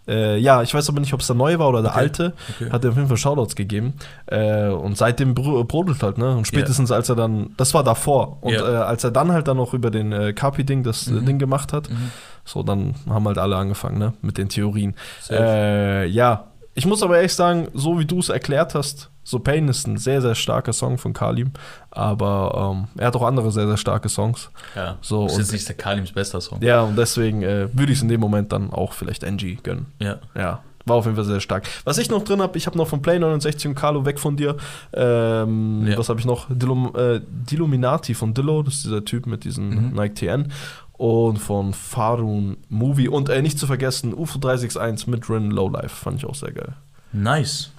Äh, ja, ich weiß aber nicht, ob es der neue war oder der Okay. alte. Okay. Hat er auf jeden Fall Shoutouts gegeben. Äh, und seitdem bro- brodelt halt, ne? Und spätestens als er dann, das war davor. Und Ja. äh, als er dann halt dann noch über den äh, Kapi-Ding das äh, Mhm. Ding gemacht hat, Mhm. so dann haben halt alle angefangen, ne? Mit den Theorien. Äh, ja, ich muss aber ehrlich sagen, so wie du es erklärt hast, so Pain ist ein sehr, sehr starker Song von Kalim. Aber ähm, er hat auch andere sehr, sehr starke Songs. ja. so, ist jetzt nicht der Kalims bester Song. Ja, und deswegen äh, würde ich es in dem Moment dann auch vielleicht Angie gönnen. Ja. Ja, war auf jeden Fall sehr stark. Was ich noch drin habe, ich habe noch von Play 69 und Carlo weg von dir. Ähm, Ja. Was habe ich noch? Dillum, äh, Dilluminati von Dillo, das ist dieser Typ mit diesem Mhm. Nike TN. Und von Farun Movie. Und äh, nicht zu vergessen, UFO 361 mit Rin Lowlife. Fand ich auch sehr geil. Nice.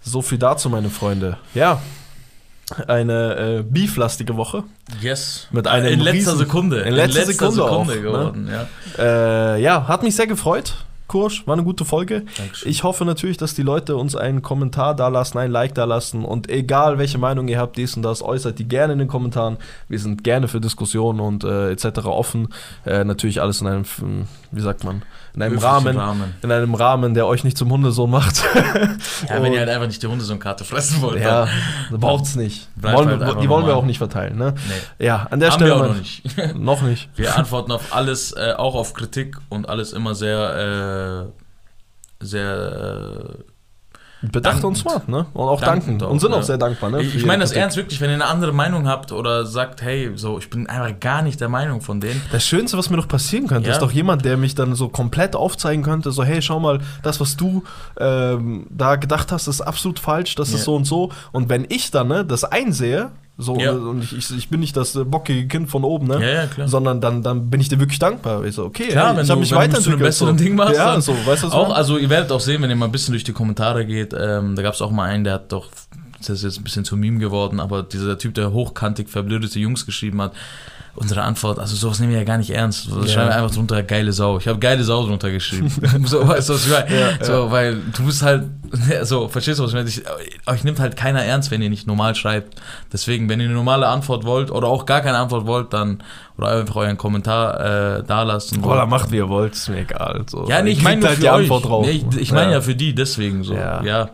So viel dazu, meine Freunde. Ja, eine äh, beeflastige Woche. Yes. Mit einem in letzter riesen- Sekunde. in letzter Sekunde auch, ne? geworden, ja. Äh, ja, hat mich sehr gefreut. Kursch, war eine gute Folge. Dankeschön. Ich hoffe natürlich, dass die Leute uns einen Kommentar da lassen, ein Like da lassen und egal welche Meinung ihr habt, dies und das, äußert die gerne in den Kommentaren. Wir sind gerne für Diskussionen und äh, etc. offen. Äh, natürlich alles in einem, mm, wie sagt man, in einem Rahmen, Rahmen. in einem Rahmen, der euch nicht zum Hundesohn macht. Ja, wenn ihr halt einfach nicht die Hunde so eine Karte fressen wollt. ja, dann- braucht's nicht. Wollen, halt wir- die wollen wir auch nicht verteilen, ne? Nee. Ja, an der Haben Stelle wir auch noch nicht. noch nicht. Wir antworten auf alles, äh, auch auf Kritik und alles immer sehr, äh, sehr, äh, Bedacht und smart, ne? Und auch dankend. Dankend auch, und sind ja. auch sehr dankbar, ne? Ich, ich meine das Kritik. ernst wirklich, wenn ihr eine andere Meinung habt oder sagt, hey, so, ich bin einfach gar nicht der Meinung von denen. Das Schönste, was mir doch passieren könnte, Ja. ist doch jemand, der mich dann so komplett aufzeigen könnte, so, hey, schau mal, das, was du ähm, da gedacht hast, ist absolut falsch, das Ja. ist so und so. Und wenn ich dann ne, das einsehe, so, Ja. und ich, ich, ich bin nicht das äh, bockige Kind von oben, ne? Ja, ja, klar. Sondern dann, dann bin ich dir wirklich dankbar. Ich so, okay, Klar, hey, wenn ich habe mich wenn du weiterentwickelt. besseren so. Ding machst, Ja, so, weißt du, was auch, meine? also ihr werdet auch sehen, wenn ihr mal ein bisschen durch die Kommentare geht, ähm, da gab es auch mal einen, der hat doch, das ist jetzt ein bisschen zu Meme geworden, aber dieser Typ, der hochkantig verblödete Jungs geschrieben hat, unsere Antwort, also sowas nehmen wir ja gar nicht ernst. So, Ja. Schreiben wir einfach drunter geile Sau. Ich habe geile Sau drunter geschrieben. so, weißt du, was ich meine? Ja, so, weil du bist halt, so, verstehst du, was ich meine? Ich, euch nimmt halt keiner ernst, wenn ihr nicht normal schreibt. Deswegen, wenn ihr eine normale Antwort wollt oder auch gar keine Antwort wollt, dann oder einfach euren Kommentar äh, da lassen. Boah, macht wie ihr wollt, ist mir egal. So. Ja, nee, ich meine halt für die euch. Antwort drauf. Nee, ich ich meine ja. für die, deswegen so. Ja. Ja.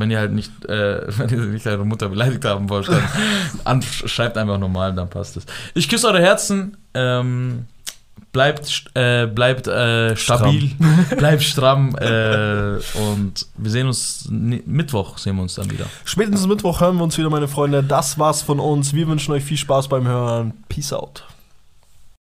Wenn ihr halt nicht, äh, wenn ihr nicht eure Mutter beleidigt haben wollt, dann an, schreibt einfach normal, dann passt es. Ich küsse eure Herzen. Ähm, bleibt äh, bleibt äh, stabil, bleibt stramm äh, und wir sehen uns Mittwoch sehen wir uns dann wieder. Spätestens Mittwoch hören wir uns wieder, meine Freunde. Das war's von uns. Wir wünschen euch viel Spaß beim Hören. Peace out.